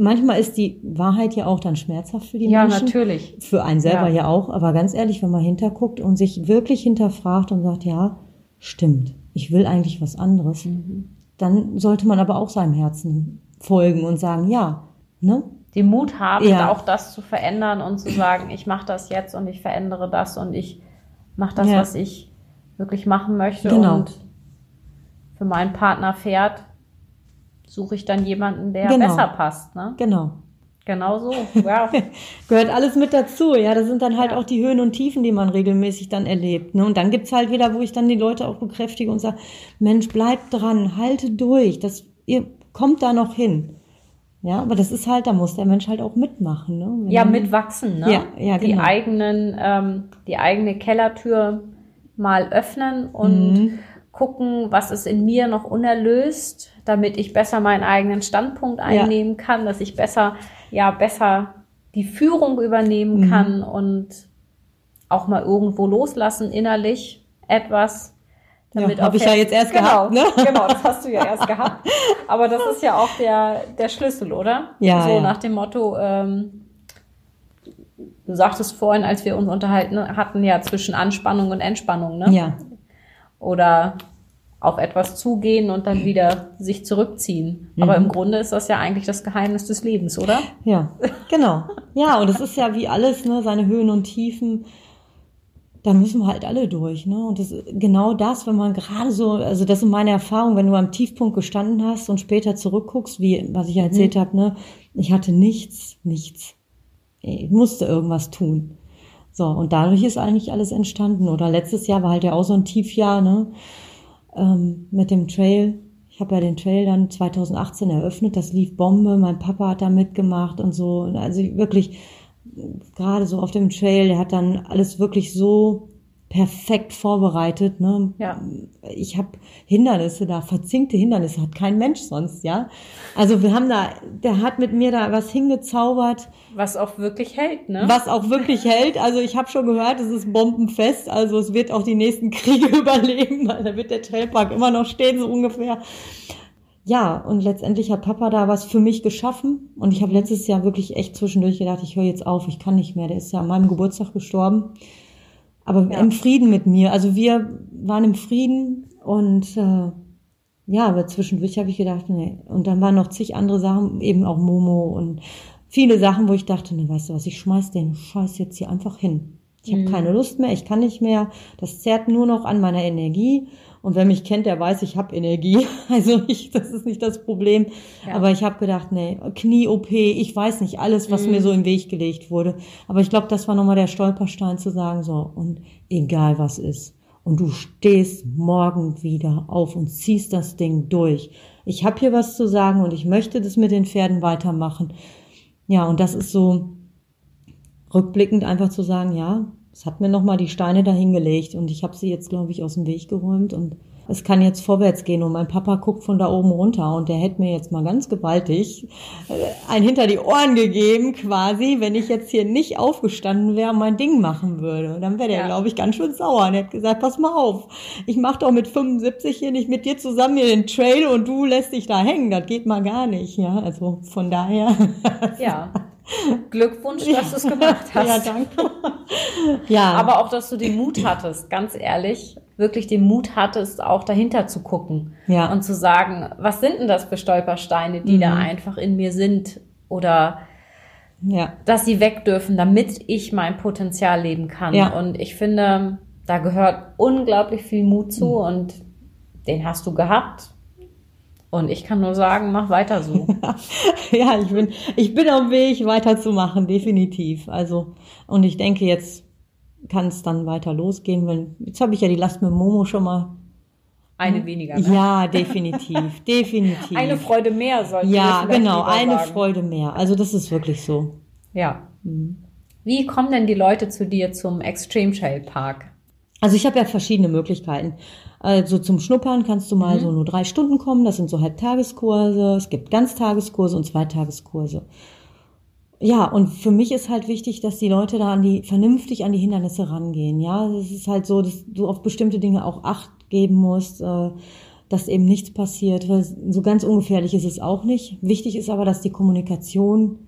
manchmal ist die Wahrheit ja auch dann schmerzhaft für die ja, Menschen. Ja, natürlich. Für einen selber ja. ja auch. Aber ganz ehrlich, wenn man hinterguckt und sich wirklich hinterfragt und sagt, ja, stimmt, ich will eigentlich was anderes, mhm. dann sollte man aber auch seinem Herzen folgen und sagen, ja, ne? den Mut haben, ja. auch das zu verändern und zu sagen, ich mache das jetzt und ich verändere das und ich mache das, was ich wirklich machen möchte. Genau. Und für meinen Partner fährt, suche ich dann jemanden, der genau. besser passt. Ne? Genau. Genau so. Wow. Gehört alles mit dazu. Ja, das sind dann halt ja. auch die Höhen und Tiefen, die man regelmäßig dann erlebt. Ne? Und dann gibt's halt wieder, wo ich dann die Leute auch bekräftige und sage, Mensch, bleibt dran, halte durch. Das, ihr kommt da noch hin. Ja, aber das ist halt, da muss der Mensch halt auch mitmachen. Ne? Wenn ja, mitwachsen. Ne? Ja, ja, die genau. eigenen, ähm, die eigene Kellertür mal öffnen und mhm. Gucken, was ist in mir noch unerlöst, damit ich besser meinen eigenen Standpunkt einnehmen ja. kann, dass ich besser, ja, besser die Führung übernehmen mhm. kann und auch mal irgendwo loslassen innerlich etwas, damit ja, habe ich ja jetzt erst genau, gehabt, ne? Genau, das hast du ja erst gehabt. Aber das ist ja auch der, der Schlüssel, oder? Ja. So ja. nach dem Motto, ähm, du sagtest vorhin, als wir uns unterhalten hatten, ja zwischen Anspannung und Entspannung, ne? Ja. Oder auf etwas zugehen und dann wieder sich zurückziehen. Mhm. Aber im Grunde ist das ja eigentlich das Geheimnis des Lebens, oder? Ja, genau. Ja, und es ist ja wie alles, ne, seine Höhen und Tiefen da müssen wir halt alle durch, ne? Und das genau das, wenn man gerade so, also das ist meine Erfahrung, wenn du am Tiefpunkt gestanden hast und später zurückguckst, wie was ich erzählt mhm. habe, ne? Ich hatte nichts, nichts. Ich musste irgendwas tun. So, und dadurch ist eigentlich alles entstanden. Oder letztes Jahr war halt ja auch so ein Tiefjahr, ne? Ähm, mit dem Trail. Ich habe ja den Trail dann 2018 eröffnet, das lief Bombe, mein Papa hat da mitgemacht und so. Also wirklich, gerade so auf dem Trail, der hat dann alles wirklich so perfekt vorbereitet. Ne? Ja. Ich habe Hindernisse da, verzinkte Hindernisse, hat kein Mensch sonst, ja. Also wir haben da, der hat mit mir da was hingezaubert. Was auch wirklich hält, ne? Was auch wirklich hält. Also ich habe schon gehört, es ist bombenfest. Also es wird auch die nächsten Kriege überleben, weil da wird der Trailpark immer noch stehen, so ungefähr ja, und letztendlich hat Papa da was für mich geschaffen. Und ich habe letztes Jahr wirklich echt zwischendurch gedacht, ich höre jetzt auf, ich kann nicht mehr. Der ist ja an meinem Geburtstag gestorben. Aber ja. im Frieden mit mir. Also wir waren im Frieden und äh, ja, aber zwischendurch habe ich gedacht, nee. Und dann waren noch zig andere Sachen, eben auch Momo und viele Sachen, wo ich dachte, ne, weißt du was, ich schmeiß den Scheiß jetzt hier einfach hin. Ich habe mhm. keine Lust mehr, ich kann nicht mehr. Das zerrt nur noch an meiner Energie. Und wer mich kennt, der weiß, ich habe Energie. Also ich, das ist nicht das Problem. Ja. Aber ich habe gedacht, nee, Knie-OP, ich weiß nicht alles, was mhm. mir so im Weg gelegt wurde. Aber ich glaube, das war nochmal der Stolperstein zu sagen, so, und egal was ist. Und du stehst morgen wieder auf und ziehst das Ding durch. Ich habe hier was zu sagen und ich möchte das mit den Pferden weitermachen. Ja, und das ist so rückblickend einfach zu sagen, ja, es hat mir nochmal die Steine dahingelegt und ich habe sie jetzt, glaube ich, aus dem Weg geräumt und es kann jetzt vorwärts gehen und mein Papa guckt von da oben runter und der hätte mir jetzt mal ganz gewaltig äh, ein hinter die Ohren gegeben quasi, wenn ich jetzt hier nicht aufgestanden wäre und mein Ding machen würde. Dann wäre der, ja. glaube ich, ganz schön sauer und hat gesagt, pass mal auf, ich mache doch mit 75 hier nicht mit dir zusammen hier den Trail und du lässt dich da hängen, das geht mal gar nicht. Ja, also von daher. Ja. Glückwunsch, dass du es gemacht hast. Ja, danke. ja. Aber auch, dass du den Mut hattest, ganz ehrlich, wirklich den Mut hattest, auch dahinter zu gucken. Ja. Und zu sagen, was sind denn das für Stolpersteine, die mhm. da einfach in mir sind? Oder ja. dass sie weg dürfen, damit ich mein Potenzial leben kann. Ja. Und ich finde, da gehört unglaublich viel Mut zu mhm. und den hast du gehabt. Und ich kann nur sagen, mach weiter so. ja, ich bin, ich bin auf dem Weg, weiterzumachen, definitiv. Also, und ich denke, jetzt kann es dann weiter losgehen, weil jetzt habe ich ja die Last mit Momo schon mal. Eine weniger. Ne? Ja, definitiv, definitiv. Eine Freude mehr sollte Ja, genau, eine sagen. Freude mehr. Also das ist wirklich so. Ja. Mhm. Wie kommen denn die Leute zu dir zum Extreme Trail Park? Also ich habe ja verschiedene Möglichkeiten. Also zum Schnuppern kannst du mal mhm. so nur drei Stunden kommen. Das sind so Halbtageskurse. Es gibt Ganztageskurse und Zweitageskurse. Ja, und für mich ist halt wichtig, dass die Leute da an die, vernünftig an die Hindernisse rangehen. Ja, es ist halt so, dass du auf bestimmte Dinge auch Acht geben musst, äh, dass eben nichts passiert. Weil so ganz ungefährlich ist es auch nicht. Wichtig ist aber, dass die Kommunikation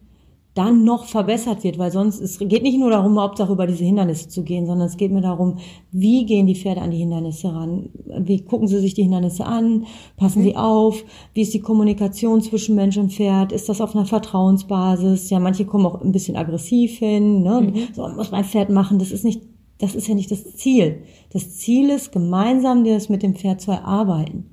dann noch verbessert wird, weil sonst es geht nicht nur darum, Hauptsache über diese Hindernisse zu gehen, sondern es geht mir darum, wie gehen die Pferde an die Hindernisse ran? Wie gucken sie sich die Hindernisse an? Passen mhm. sie auf? Wie ist die Kommunikation zwischen Mensch und Pferd? Ist das auf einer Vertrauensbasis? Ja, manche kommen auch ein bisschen aggressiv hin, ne? Mhm. So muss mein Pferd machen. Das ist nicht, das ist ja nicht das Ziel. Das Ziel ist, gemeinsam das mit dem Pferd zu erarbeiten.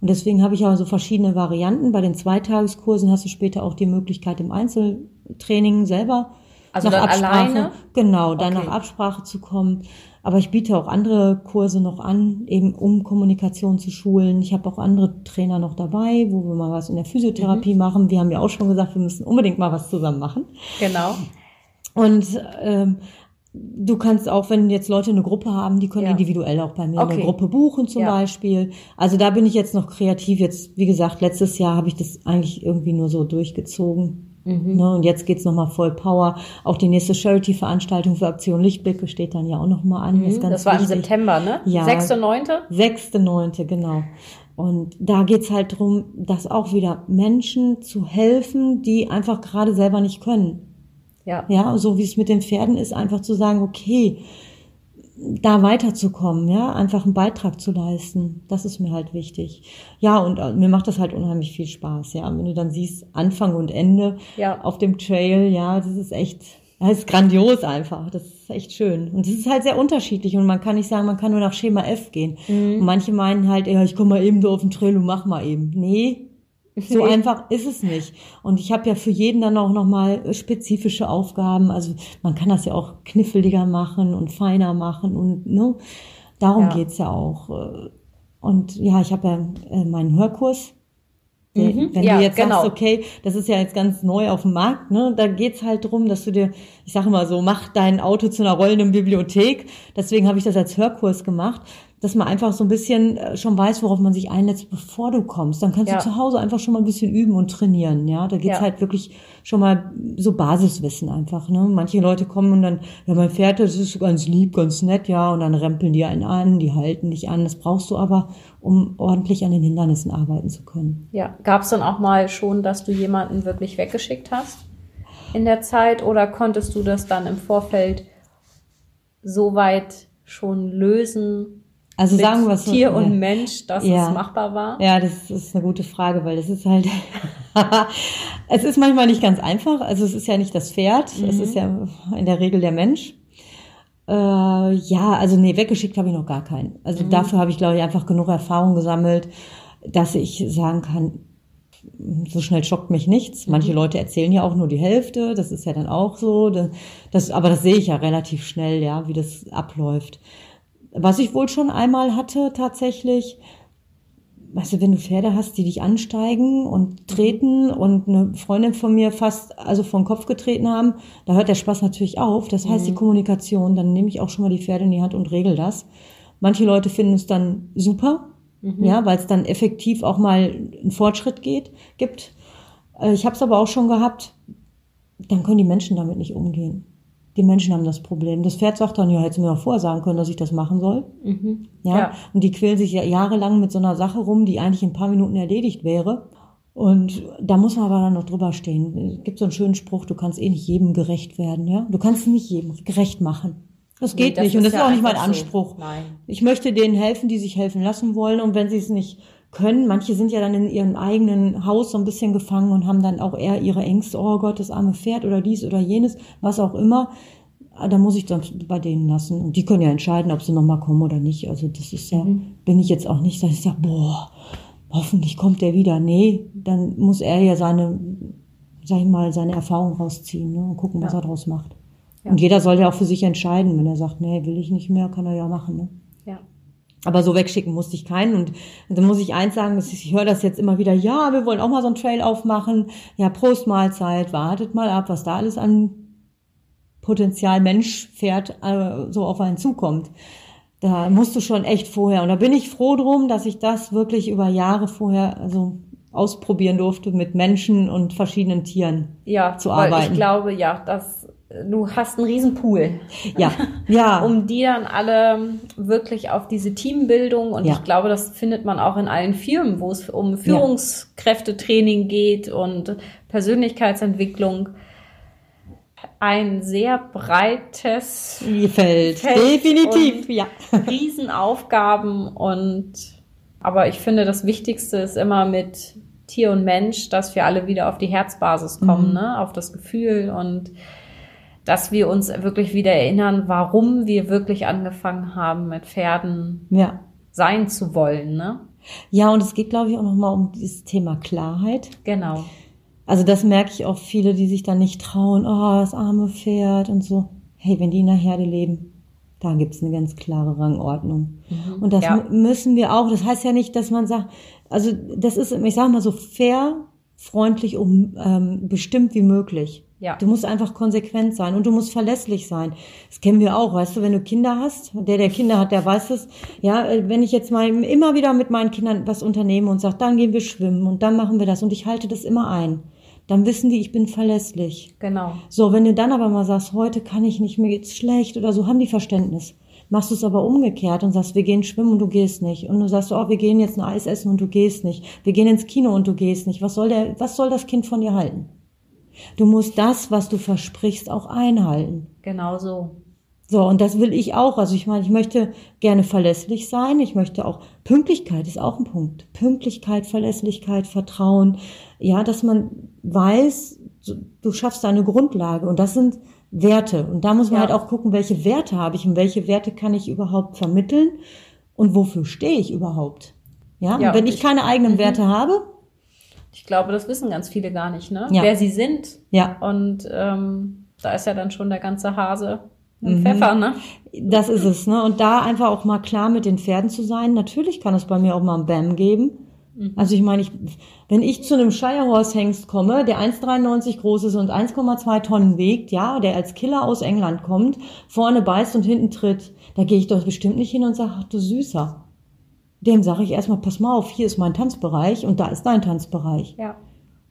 Und deswegen habe ich auch so verschiedene Varianten. Bei den Zweitageskursen hast du später auch die Möglichkeit, im Einzeltraining selber also nach Absprache, alleine? genau, dann okay. nach Absprache zu kommen. Aber ich biete auch andere Kurse noch an, eben um Kommunikation zu schulen. Ich habe auch andere Trainer noch dabei, wo wir mal was in der Physiotherapie mhm. machen. Wir haben ja auch schon gesagt, wir müssen unbedingt mal was zusammen machen. Genau. Und ähm, Du kannst auch, wenn jetzt Leute eine Gruppe haben, die können ja. individuell auch bei mir okay. eine Gruppe buchen zum ja. Beispiel. Also da bin ich jetzt noch kreativ. Jetzt, wie gesagt, letztes Jahr habe ich das eigentlich irgendwie nur so durchgezogen. Mhm. Ne, und jetzt geht's nochmal voll Power. Auch die nächste Charity-Veranstaltung für Aktion Lichtblicke steht dann ja auch nochmal an. Mhm. Das, das, war wichtig. im September, ne? Ja. 6.9.? 6.9., genau. Und da geht's halt drum, dass auch wieder Menschen zu helfen, die einfach gerade selber nicht können. Ja. Ja, so wie es mit den Pferden ist, einfach zu sagen, okay, da weiterzukommen, ja, einfach einen Beitrag zu leisten. Das ist mir halt wichtig. Ja, und äh, mir macht das halt unheimlich viel Spaß, ja. Wenn du dann siehst, Anfang und Ende ja. auf dem Trail, ja, das ist echt, das ist grandios einfach. Das ist echt schön. Und es ist halt sehr unterschiedlich und man kann nicht sagen, man kann nur nach Schema F gehen. Mhm. Und manche meinen halt, ja, ich komme mal eben so auf den Trail und mach mal eben. Nee, so einfach ist es nicht. Und ich habe ja für jeden dann auch nochmal spezifische Aufgaben. Also man kann das ja auch kniffeliger machen und feiner machen und ne, darum ja. geht's ja auch. Und ja, ich habe ja äh, meinen Hörkurs. Mhm. Wenn ja, du jetzt genau. sagst, okay, das ist ja jetzt ganz neu auf dem Markt, ne? Da geht's halt drum, dass du dir, ich sage mal so, mach dein Auto zu einer rollenden Bibliothek. Deswegen habe ich das als Hörkurs gemacht dass man einfach so ein bisschen äh, schon weiß, worauf man sich einlässt, bevor du kommst. Dann kannst ja. du zu Hause einfach schon mal ein bisschen üben und trainieren. Ja, da geht's ja. halt wirklich schon mal so Basiswissen einfach. Ne? Manche Leute kommen und dann, ja, mein Pferd, das ist ganz lieb, ganz nett, ja, und dann rempeln die einen an, die halten dich an. Das brauchst du aber, um ordentlich an den Hindernissen arbeiten zu können. Ja, gab's dann auch mal schon, dass du jemanden wirklich weggeschickt hast in der Zeit oder konntest du das dann im Vorfeld so weit schon lösen, also Mit sagen wir so. Tier und ja. Mensch, dass ja. es machbar war? Ja, das ist eine gute Frage, weil es ist halt, es ist manchmal nicht ganz einfach. Also es ist ja nicht das Pferd, mhm. es ist ja in der Regel der Mensch. Äh, ja, also nee, weggeschickt habe ich noch gar keinen. Also mhm. dafür habe ich, glaube ich, einfach genug Erfahrung gesammelt, dass ich sagen kann, so schnell schockt mich nichts. Manche mhm. Leute erzählen ja auch nur die Hälfte, das ist ja dann auch so. Das, aber das sehe ich ja relativ schnell, ja, wie das abläuft. Was ich wohl schon einmal hatte tatsächlich, weißt du, wenn du Pferde hast, die dich ansteigen und treten und eine Freundin von mir fast also vom Kopf getreten haben, da hört der Spaß natürlich auf. Das heißt, mhm. die Kommunikation, dann nehme ich auch schon mal die Pferde in die Hand und regel das. Manche Leute finden es dann super, mhm. ja, weil es dann effektiv auch mal einen Fortschritt geht, gibt. Äh, ich habe es aber auch schon gehabt, dann können die Menschen damit nicht umgehen. Die Menschen haben das Problem. Das Pferd sagt dann, ja, hätte mir auch vorher sagen können, dass ich das machen soll. Mhm. Ja? ja. Und die quälen sich ja jahrelang mit so einer Sache rum, die eigentlich in ein paar Minuten erledigt wäre. Und da muss man aber dann noch drüber stehen. Es gibt so einen schönen Spruch, du kannst eh nicht jedem gerecht werden, ja. Du kannst nicht jedem gerecht machen. Das geht nee, das nicht. Und das ist ja auch nicht mein Anspruch. So. Nein. Ich möchte denen helfen, die sich helfen lassen wollen. Und wenn sie es nicht können, manche sind ja dann in ihrem eigenen Haus so ein bisschen gefangen und haben dann auch eher ihre Ängste, oh Gott, das arme Pferd oder dies oder jenes, was auch immer. Ah, da muss ich dann bei denen lassen. Und die können ja entscheiden, ob sie nochmal kommen oder nicht. Also das ist ja, mhm. bin ich jetzt auch nicht, dass ich sage, boah, hoffentlich kommt er wieder. Nee, dann muss er ja seine, sag ich mal, seine Erfahrung rausziehen ne, und gucken, was ja. er daraus macht. Ja. Und jeder soll ja auch für sich entscheiden. Wenn er sagt, nee, will ich nicht mehr, kann er ja machen. Ne? Ja. Aber so wegschicken musste ich keinen. Und dann muss ich eins sagen, ich höre das jetzt immer wieder, ja, wir wollen auch mal so einen Trail aufmachen. Ja, Prost Mahlzeit, wartet mal ab, was da alles an Potenzial Mensch fährt, äh, so auf einen zukommt. Da musst du schon echt vorher. Und da bin ich froh drum, dass ich das wirklich über Jahre vorher, also ausprobieren durfte, mit Menschen und verschiedenen Tieren ja, zu arbeiten. Weil ich glaube, ja, dass du hast einen riesen Pool. Ja, ja. um die dann alle wirklich auf diese Teambildung und ja. ich glaube, das findet man auch in allen Firmen, wo es um Führungskräftetraining geht und Persönlichkeitsentwicklung. Ein sehr breites Feld. Feld Definitiv, ja. Riesenaufgaben und aber ich finde, das Wichtigste ist immer mit Tier und Mensch, dass wir alle wieder auf die Herzbasis kommen, mhm. ne? auf das Gefühl und dass wir uns wirklich wieder erinnern, warum wir wirklich angefangen haben, mit Pferden ja. sein zu wollen. Ne? Ja, und es geht, glaube ich, auch nochmal um dieses Thema Klarheit. Genau. Also das merke ich auch viele, die sich dann nicht trauen, oh, das arme Pferd und so. Hey, wenn die in der Herde leben, da gibt's eine ganz klare Rangordnung. Mhm, und das ja. müssen wir auch. Das heißt ja nicht, dass man sagt, also das ist, ich sage mal so fair, freundlich und ähm, bestimmt wie möglich. Ja. Du musst einfach konsequent sein und du musst verlässlich sein. Das kennen wir auch, weißt du, wenn du Kinder hast, der, der Kinder hat, der weiß es. Ja, äh, wenn ich jetzt mal immer wieder mit meinen Kindern was unternehme und sage, dann gehen wir schwimmen und dann machen wir das und ich halte das immer ein, dann wissen die, ich bin verlässlich. Genau. So, wenn du dann aber mal sagst, heute kann ich nicht, mir geht's schlecht oder so, haben die Verständnis. Machst du es aber umgekehrt und sagst, wir gehen schwimmen und du gehst nicht. Und du sagst, oh, wir gehen jetzt ein Eis essen und du gehst nicht. Wir gehen ins Kino und du gehst nicht. Was soll der, was soll das Kind von dir halten? Du musst das, was du versprichst, auch einhalten. Genau so. So, und das will ich auch. Also ich meine, ich möchte gerne verlässlich sein. Ich möchte auch, Pünktlichkeit ist auch ein Punkt. Pünktlichkeit, Verlässlichkeit, Vertrauen. Ja, dass man weiß, du schaffst eine Grundlage. Und das sind Werte. Und da muss man ja. halt auch gucken, welche Werte habe ich und welche Werte kann ich überhaupt vermitteln und wofür stehe ich überhaupt. Ja, ja und wenn ich, ich keine eigenen mhm. Werte habe, ich glaube, das wissen ganz viele gar nicht, ne? Ja. Wer sie sind. Ja. Und ähm, da ist ja dann schon der ganze Hase im mhm. Pfeffer, ne? Das ist es, ne? Und da einfach auch mal klar mit den Pferden zu sein. Natürlich kann es bei mir auch mal ein Bam geben. Mhm. Also ich meine, ich, wenn ich zu einem Shirehorse Hengst komme, der 1,93 groß ist und 1,2 Tonnen wiegt, ja, der als Killer aus England kommt, vorne beißt und hinten tritt, da gehe ich doch bestimmt nicht hin und sage, ach du Süßer dem sage ich erstmal, pass mal auf, hier ist mein Tanzbereich und da ist dein Tanzbereich. Ja.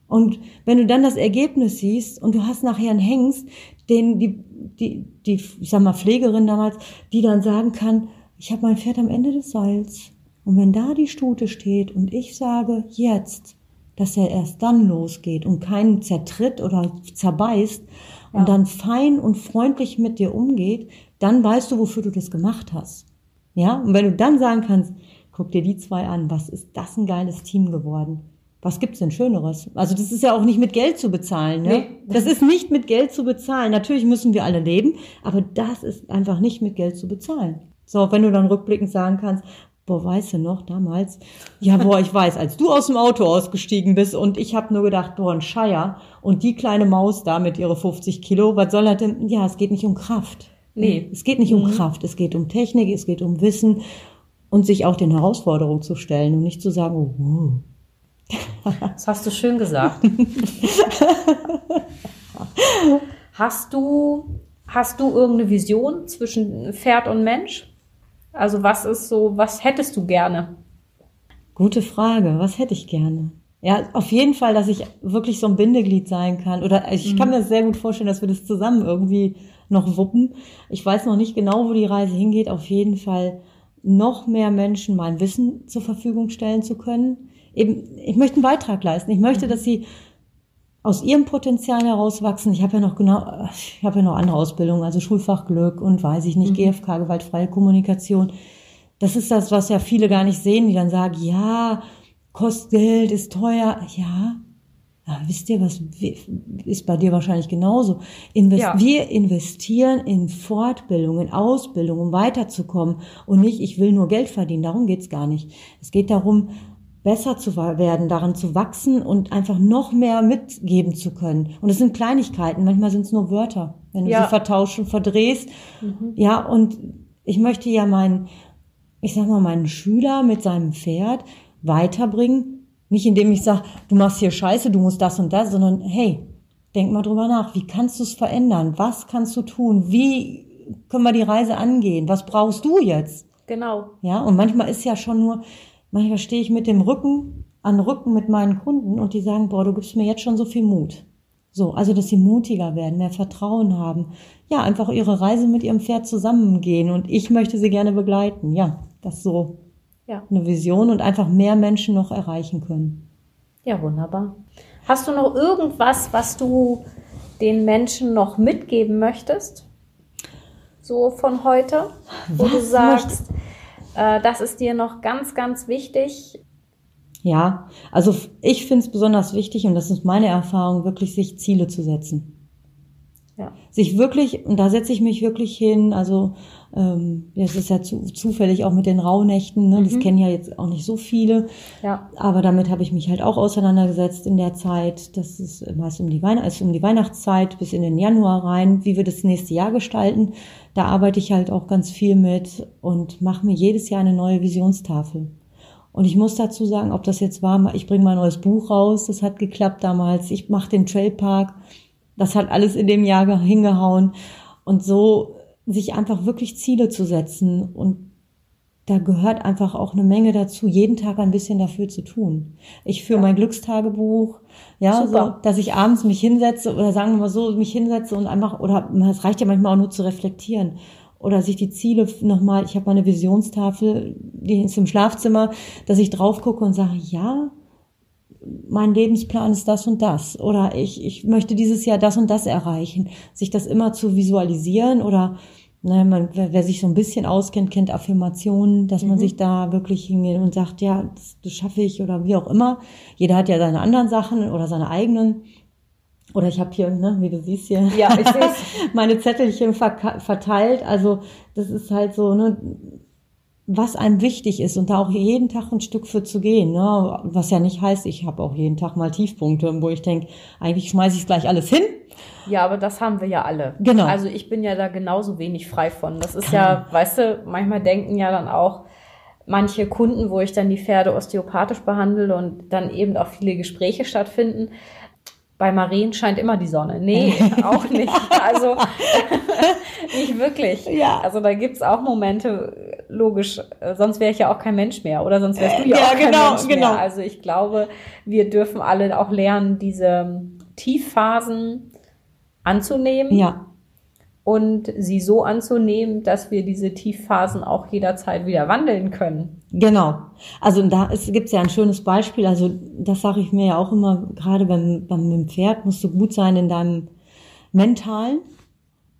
Und wenn du dann das Ergebnis siehst und du hast nachher einen Hengst, den die, die, die, ich sag mal, Pflegerin damals, die dann sagen kann, ich habe mein Pferd am Ende des Seils. Und wenn da die Stute steht und ich sage jetzt, dass er erst dann losgeht und keinen zertritt oder zerbeißt ja. und dann fein und freundlich mit dir umgeht, dann weißt du, wofür du das gemacht hast. Ja, und wenn du dann sagen kannst, Guck dir die zwei an. Was ist das ein geiles Team geworden? Was gibt's denn Schöneres? Also das ist ja auch nicht mit Geld zu bezahlen. Ne? Nee. Das ist nicht mit Geld zu bezahlen. Natürlich müssen wir alle leben, aber das ist einfach nicht mit Geld zu bezahlen. So, wenn du dann rückblickend sagen kannst, boah, weißt du noch, damals, ja, boah, ich weiß, als du aus dem Auto ausgestiegen bist und ich habe nur gedacht, boah, ein Scheier und die kleine Maus da mit ihre 50 Kilo, was soll das denn? Ja, es geht nicht um Kraft. Nee. Es geht nicht um mhm. Kraft, es geht um Technik, es geht um Wissen und sich auch den Herausforderungen zu stellen und nicht zu sagen, oh, wow. Das hast du schön gesagt. hast du, hast du irgendeine Vision zwischen Pferd und Mensch? Also was ist so, was hättest du gerne? Gute Frage. Was hätte ich gerne? Ja, auf jeden Fall, dass ich wirklich so ein Bindeglied sein kann. Oder ich mhm. kann mir sehr gut vorstellen, dass wir das zusammen irgendwie noch wuppen. Ich weiß noch nicht genau, wo die Reise hingeht. Auf jeden Fall noch mehr Menschen mein Wissen zur Verfügung stellen zu können. Eben, ich möchte einen Beitrag leisten. Ich möchte, mhm. dass sie aus ihrem Potenzial herauswachsen. Ich habe ja noch genau, ich habe ja noch andere Ausbildungen, also Schulfachglück und weiß ich nicht, mhm. GFK, gewaltfreie Kommunikation. Das ist das, was ja viele gar nicht sehen, die dann sagen, ja, kostet Geld, ist teuer. Ja, ja, wisst ihr, was ist bei dir wahrscheinlich genauso? Invest ja. Wir investieren in Fortbildung, in Ausbildung, um weiterzukommen und nicht, ich will nur Geld verdienen. Darum geht's gar nicht. Es geht darum, besser zu werden, daran zu wachsen und einfach noch mehr mitgeben zu können. Und es sind Kleinigkeiten, manchmal sind es nur Wörter, wenn du ja. sie vertauscht und verdrehst. Mhm. Ja, und ich möchte ja meinen, ich sag mal, meinen Schüler mit seinem Pferd weiterbringen. Nicht indem ich sage, du machst hier Scheiße, du musst das und das, sondern hey, denk mal drüber nach. Wie kannst du es verändern? Was kannst du tun? Wie können wir die Reise angehen? Was brauchst du jetzt? Genau. Ja, und manchmal ist ja schon nur, manchmal stehe ich mit dem Rücken an Rücken mit meinen Kunden und die sagen, boah, du gibst mir jetzt schon so viel Mut. So, also dass sie mutiger werden, mehr Vertrauen haben. Ja, einfach ihre Reise mit ihrem Pferd zusammengehen und ich möchte sie gerne begleiten. Ja, das ist so ja. eine Vision und einfach mehr Menschen noch erreichen können. Ja, wunderbar. Hast du noch irgendwas, was du den Menschen noch mitgeben möchtest? So von heute, wo was du sagst, äh, das ist dir noch ganz, ganz wichtig. Ja, also ich finde es besonders wichtig und das ist meine Erfahrung, wirklich sich Ziele zu setzen. Ja. Sich wirklich, und da setze ich mich wirklich hin, also ähm, das ist ja zu, zufällig auch mit den Rauhnächten, ne? das mhm. kennen ja jetzt auch nicht so viele, ja. aber damit habe ich mich halt auch auseinandergesetzt in der Zeit, das ist meist um die, Weihn also um die Weihnachtszeit bis in den Januar rein, wie wir das nächste Jahr gestalten, da arbeite ich halt auch ganz viel mit und mache mir jedes Jahr eine neue Visionstafel. Und ich muss dazu sagen, ob das jetzt war, ich bringe mein neues Buch raus, das hat geklappt damals. Ich mache den Trailpark, das hat alles in dem Jahr hingehauen. Und so sich einfach wirklich Ziele zu setzen und da gehört einfach auch eine Menge dazu, jeden Tag ein bisschen dafür zu tun. Ich führe ja. mein Glückstagebuch, ja, so, dass ich abends mich hinsetze oder sagen wir mal so, mich hinsetze und einfach, oder es reicht ja manchmal auch nur zu reflektieren oder sich die Ziele nochmal, ich habe meine Visionstafel, die ist im Schlafzimmer, dass ich drauf gucke und sage, ja, mein Lebensplan ist das und das oder ich, ich möchte dieses Jahr das und das erreichen. Sich das immer zu visualisieren oder ne, man, wer, wer sich so ein bisschen auskennt, kennt Affirmationen, dass mhm. man sich da wirklich hingeht und sagt, ja, das, das schaffe ich oder wie auch immer. Jeder hat ja seine anderen Sachen oder seine eigenen. Oder ich habe hier, ne, wie du siehst hier, ja, ich meine Zettelchen verteilt. Also das ist halt so, ne, was einem wichtig ist und da auch jeden Tag ein Stück für zu gehen. Ne? Was ja nicht heißt, ich habe auch jeden Tag mal Tiefpunkte, wo ich denke, eigentlich schmeiße ich gleich alles hin. Ja, aber das haben wir ja alle. Genau. Also ich bin ja da genauso wenig frei von. Das ist ja, weißt du, manchmal denken ja dann auch manche Kunden, wo ich dann die Pferde osteopathisch behandle und dann eben auch viele Gespräche stattfinden bei Marien scheint immer die Sonne. Nee, auch nicht. Also nicht wirklich. Ja. Also da gibt's auch Momente, logisch, sonst wäre ich ja auch kein Mensch mehr oder sonst wärst du ja, ja auch kein genau, Mensch mehr. Genau. Also ich glaube, wir dürfen alle auch lernen, diese Tiefphasen anzunehmen. Ja und sie so anzunehmen, dass wir diese Tiefphasen auch jederzeit wieder wandeln können. Genau. Also da gibt es ja ein schönes Beispiel. Also das sage ich mir ja auch immer, gerade beim, beim Pferd musst du gut sein in deinem Mentalen.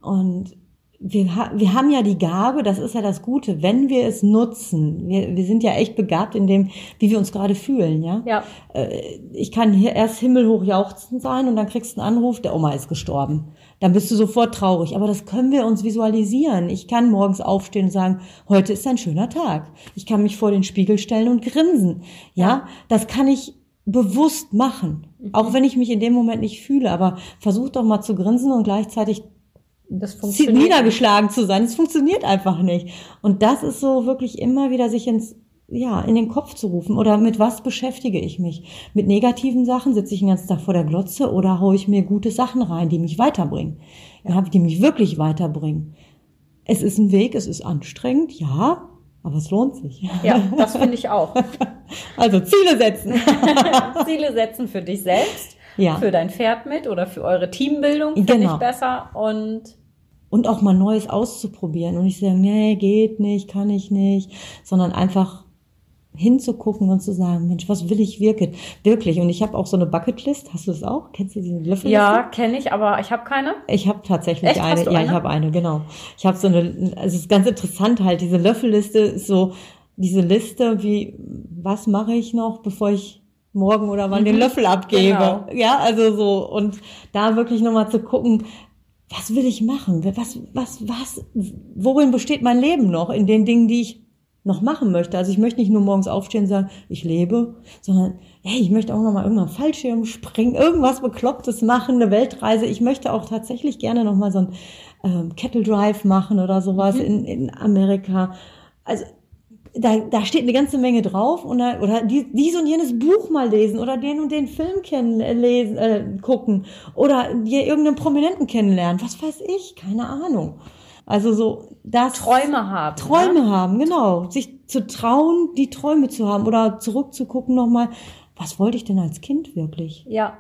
Und wir, wir haben ja die Gabe, das ist ja das Gute, wenn wir es nutzen. Wir, wir sind ja echt begabt in dem, wie wir uns gerade fühlen, ja. ja. Äh, ich kann hier erst himmelhoch jauchzen sein und dann kriegst du einen Anruf, der Oma ist gestorben dann bist du sofort traurig. Aber das können wir uns visualisieren. Ich kann morgens aufstehen und sagen, heute ist ein schöner Tag. Ich kann mich vor den Spiegel stellen und grinsen. Ja, das kann ich bewusst machen. Mhm. Auch wenn ich mich in dem Moment nicht fühle. Aber versuch doch mal zu grinsen und gleichzeitig niedergeschlagen zu sein. Es funktioniert einfach nicht. Und das ist so wirklich immer wieder sich ins ja, in den Kopf zu rufen. Oder mit was beschäftige ich mich? Mit negativen Sachen sitze ich den ganzen Tag vor der Glotze oder haue ich mir gute Sachen rein, die mich weiterbringen? Ja, die mich wirklich weiterbringen. Es ist ein Weg, es ist anstrengend, ja, aber es lohnt sich. Ja, das finde ich auch. Also Ziele setzen. Ziele setzen für dich selbst, ja. für dein Pferd mit oder für eure Teambildung finde genau. ich besser und und auch mal Neues auszuprobieren und nicht sagen, nee, geht nicht, kann ich nicht, sondern einfach hinzugucken und zu sagen, Mensch, was will ich wirklich? Wirklich. Und ich habe auch so eine Bucketlist. Hast du das auch? Kennst du diese Löffelliste? Ja, kenne ich, aber ich habe keine. Ich habe tatsächlich Echt? eine. Ja, eine? ich habe eine, genau. Ich habe so eine, also es ist ganz interessant halt, diese Löffelliste ist so, diese Liste, wie, was mache ich noch, bevor ich morgen oder wann mhm. den Löffel abgebe. Genau. Ja, also so. Und da wirklich nochmal zu gucken, was will ich machen? Was, was, was, worin besteht mein Leben noch? In den Dingen, die ich noch machen möchte. Also ich möchte nicht nur morgens aufstehen und sagen, ich lebe, sondern hey, ich möchte auch noch mal irgendwann Fallschirm springen, irgendwas Beklopptes machen, eine Weltreise. Ich möchte auch tatsächlich gerne noch mal so ein ähm, Kettle Drive machen oder sowas mhm. in, in Amerika. Also da, da steht eine ganze Menge drauf oder, oder die, dies und jenes Buch mal lesen oder den und den Film kennen, äh, lesen, äh, gucken oder dir irgendeinen Prominenten kennenlernen. Was weiß ich? Keine Ahnung. Also so das Träume haben. Träume ne? haben, genau. Sich zu trauen, die Träume zu haben oder zurückzugucken nochmal, was wollte ich denn als Kind wirklich? Ja.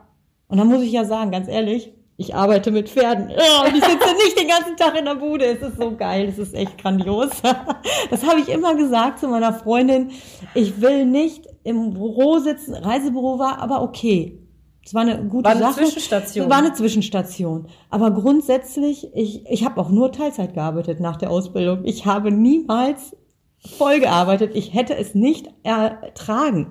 Und dann muss ich ja sagen, ganz ehrlich, ich arbeite mit Pferden. Oh, und ich sitze nicht den ganzen Tag in der Bude. Es ist so geil, es ist echt grandios. Das habe ich immer gesagt zu meiner Freundin. Ich will nicht im Büro sitzen. Reisebüro war aber okay. Es war eine gute war eine Sache. Zwischenstation. War eine Zwischenstation. Aber grundsätzlich, ich, ich habe auch nur Teilzeit gearbeitet nach der Ausbildung. Ich habe niemals voll gearbeitet. Ich hätte es nicht ertragen.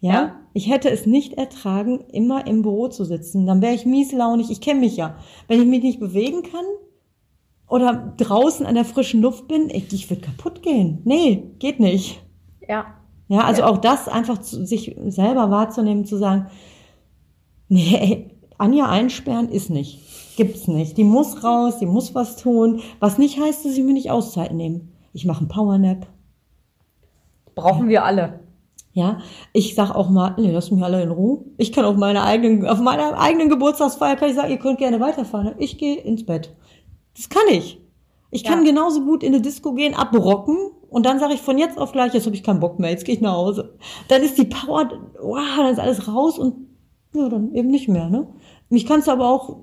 Ja, ja, ich hätte es nicht ertragen, immer im Büro zu sitzen. Dann wäre ich mieslaunig. Ich kenne mich ja. Wenn ich mich nicht bewegen kann oder draußen an der frischen Luft bin, ich, ich würde kaputt gehen. Nee, geht nicht. Ja. Ja, also ja. auch das einfach zu, sich selber wahrzunehmen, zu sagen, Nee, Anja einsperren ist nicht. Gibt's nicht. Die muss raus, die muss was tun. Was nicht heißt, dass ich mir nicht Auszeit nehme. Ich mache einen Powernap. Brauchen wir alle. Ja, ich sag auch mal, nee, lass mich alle in Ruhe. Ich kann auf meiner eigenen, auf meiner eigenen Geburtstagsfeier kann ich sagen, ihr könnt gerne weiterfahren. Ich gehe ins Bett. Das kann ich. Ich kann ja. genauso gut in eine Disco gehen, abrocken und dann sage ich von jetzt auf gleich, jetzt habe ich keinen Bock mehr, jetzt gehe ich nach Hause. Dann ist die Power, wow, dann ist alles raus und ja, dann eben nicht mehr, ne? Mich kannst du aber auch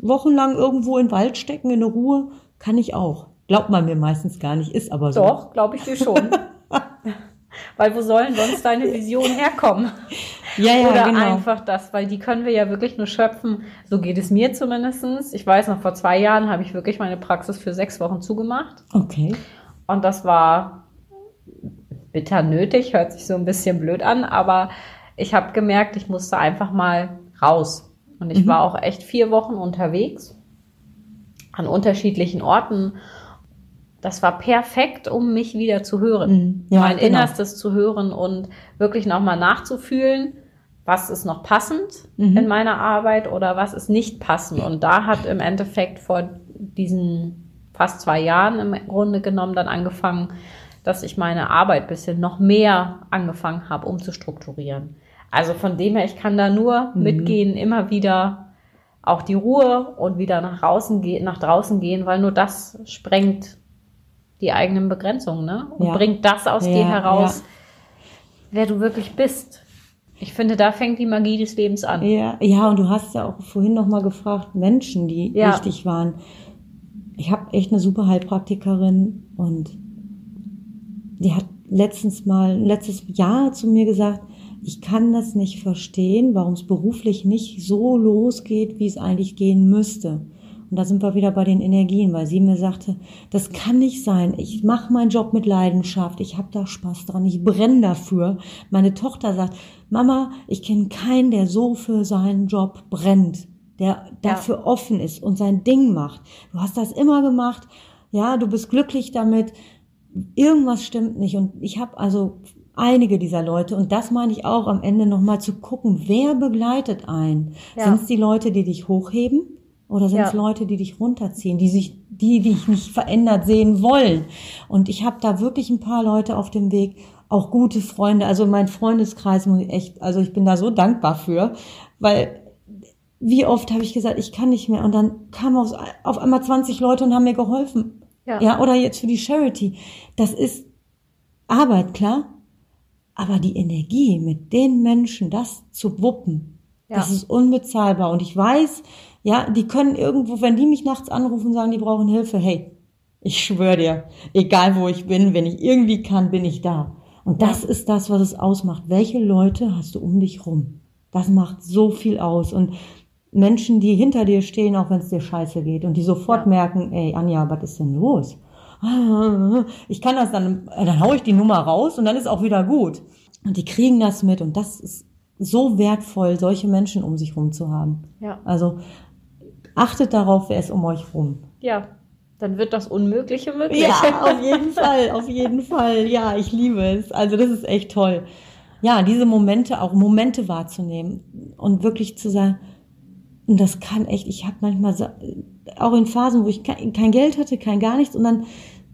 wochenlang irgendwo in den Wald stecken, in der Ruhe, kann ich auch. Glaubt man mir meistens gar nicht, ist aber so. Doch, glaube ich dir schon. weil wo sollen sonst deine Visionen herkommen? Ja, ja, Oder genau. einfach das, weil die können wir ja wirklich nur schöpfen. So geht es mir zumindestens. Ich weiß noch, vor zwei Jahren habe ich wirklich meine Praxis für sechs Wochen zugemacht. Okay. Und das war bitter nötig, hört sich so ein bisschen blöd an, aber ich habe gemerkt, ich musste einfach mal raus. Und ich mhm. war auch echt vier Wochen unterwegs an unterschiedlichen Orten. Das war perfekt, um mich wieder zu hören, mhm. ja, mein genau. Innerstes zu hören und wirklich nochmal nachzufühlen, was ist noch passend mhm. in meiner Arbeit oder was ist nicht passend. Und da hat im Endeffekt vor diesen fast zwei Jahren im Grunde genommen dann angefangen, dass ich meine Arbeit bisschen noch mehr angefangen habe, umzustrukturieren. Also von dem her, ich kann da nur mhm. mitgehen, immer wieder auch die Ruhe und wieder nach draußen, gehen, nach draußen gehen, weil nur das sprengt die eigenen Begrenzungen, ne? Und ja. bringt das aus ja, dir heraus, ja. wer du wirklich bist. Ich finde, da fängt die Magie des Lebens an. Ja, ja und du hast ja auch vorhin noch mal gefragt, Menschen, die wichtig waren. Ich habe echt eine super Heilpraktikerin und die hat letztens mal, letztes Jahr zu mir gesagt, ich kann das nicht verstehen, warum es beruflich nicht so losgeht, wie es eigentlich gehen müsste. Und da sind wir wieder bei den Energien, weil sie mir sagte, das kann nicht sein. Ich mache meinen Job mit Leidenschaft, ich habe da Spaß dran, ich brenne dafür. Meine Tochter sagt, Mama, ich kenne keinen, der so für seinen Job brennt, der dafür ja. offen ist und sein Ding macht. Du hast das immer gemacht, ja, du bist glücklich damit. Irgendwas stimmt nicht. Und ich habe also einige dieser Leute. Und das meine ich auch am Ende nochmal zu gucken, wer begleitet einen? Ja. Sind es die Leute, die dich hochheben? Oder sind es ja. Leute, die dich runterziehen, die sich, die dich nicht verändert sehen wollen? Und ich habe da wirklich ein paar Leute auf dem Weg, auch gute Freunde. Also mein Freundeskreis muss ich echt, also ich bin da so dankbar für, weil wie oft habe ich gesagt, ich kann nicht mehr. Und dann kamen auf, auf einmal 20 Leute und haben mir geholfen. Ja. ja, oder jetzt für die Charity. Das ist Arbeit, klar. Aber die Energie, mit den Menschen das zu wuppen, ja. das ist unbezahlbar. Und ich weiß, ja, die können irgendwo, wenn die mich nachts anrufen und sagen, die brauchen Hilfe, hey, ich schwöre dir, egal wo ich bin, wenn ich irgendwie kann, bin ich da. Und das ja. ist das, was es ausmacht. Welche Leute hast du um dich rum? Das macht so viel aus. Und Menschen, die hinter dir stehen, auch wenn es dir scheiße geht und die sofort ja. merken, ey, Anja, was ist denn los? Ich kann das dann, dann haue ich die Nummer raus und dann ist auch wieder gut. Und die kriegen das mit und das ist so wertvoll, solche Menschen um sich rum zu haben. Ja. Also achtet darauf, wer ist um euch rum. Ja. dann wird das Unmögliche möglich. Ja, auf jeden Fall, auf jeden Fall. Ja, ich liebe es. Also das ist echt toll. Ja, diese Momente, auch Momente wahrzunehmen und wirklich zu sagen, und das kann echt, ich habe manchmal auch in Phasen, wo ich kein, kein, Geld hatte, kein gar nichts, und dann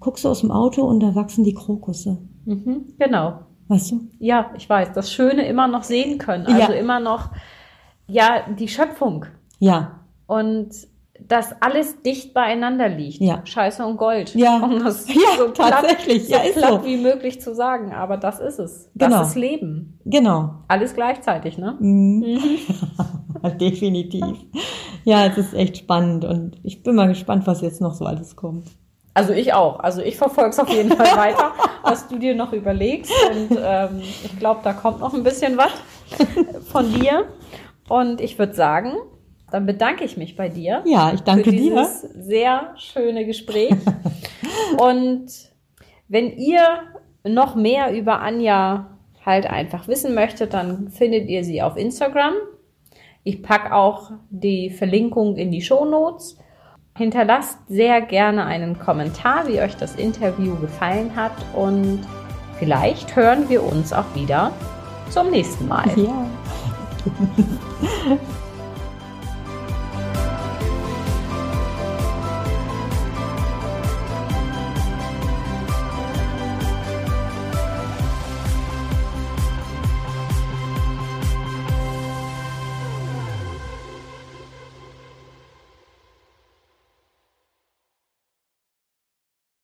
guckst du aus dem Auto und da wachsen die Krokusse. Mhm, genau. Weißt du? Ja, ich weiß. Das Schöne immer noch sehen können. Also ja. immer noch, ja, die Schöpfung. Ja. Und dass alles dicht beieinander liegt. Ja. Scheiße und Gold. Ja, um das ja so tatsächlich. Platt, so ja, platt so. wie möglich zu sagen. Aber das ist es. Genau. Das ist Leben. Genau. Alles gleichzeitig, ne? Mhm. mhm. Definitiv. Ja, es ist echt spannend und ich bin mal gespannt, was jetzt noch so alles kommt. Also ich auch. Also ich verfolge es auf jeden Fall weiter, was du dir noch überlegst. Und ähm, ich glaube, da kommt noch ein bisschen was von dir. Und ich würde sagen, dann bedanke ich mich bei dir. Ja, ich danke für dieses dir. Sehr schöne Gespräch. Und wenn ihr noch mehr über Anja halt einfach wissen möchtet, dann findet ihr sie auf Instagram. Ich packe auch die Verlinkung in die Show Notes. Hinterlasst sehr gerne einen Kommentar, wie euch das Interview gefallen hat und vielleicht hören wir uns auch wieder zum nächsten Mal. Ja.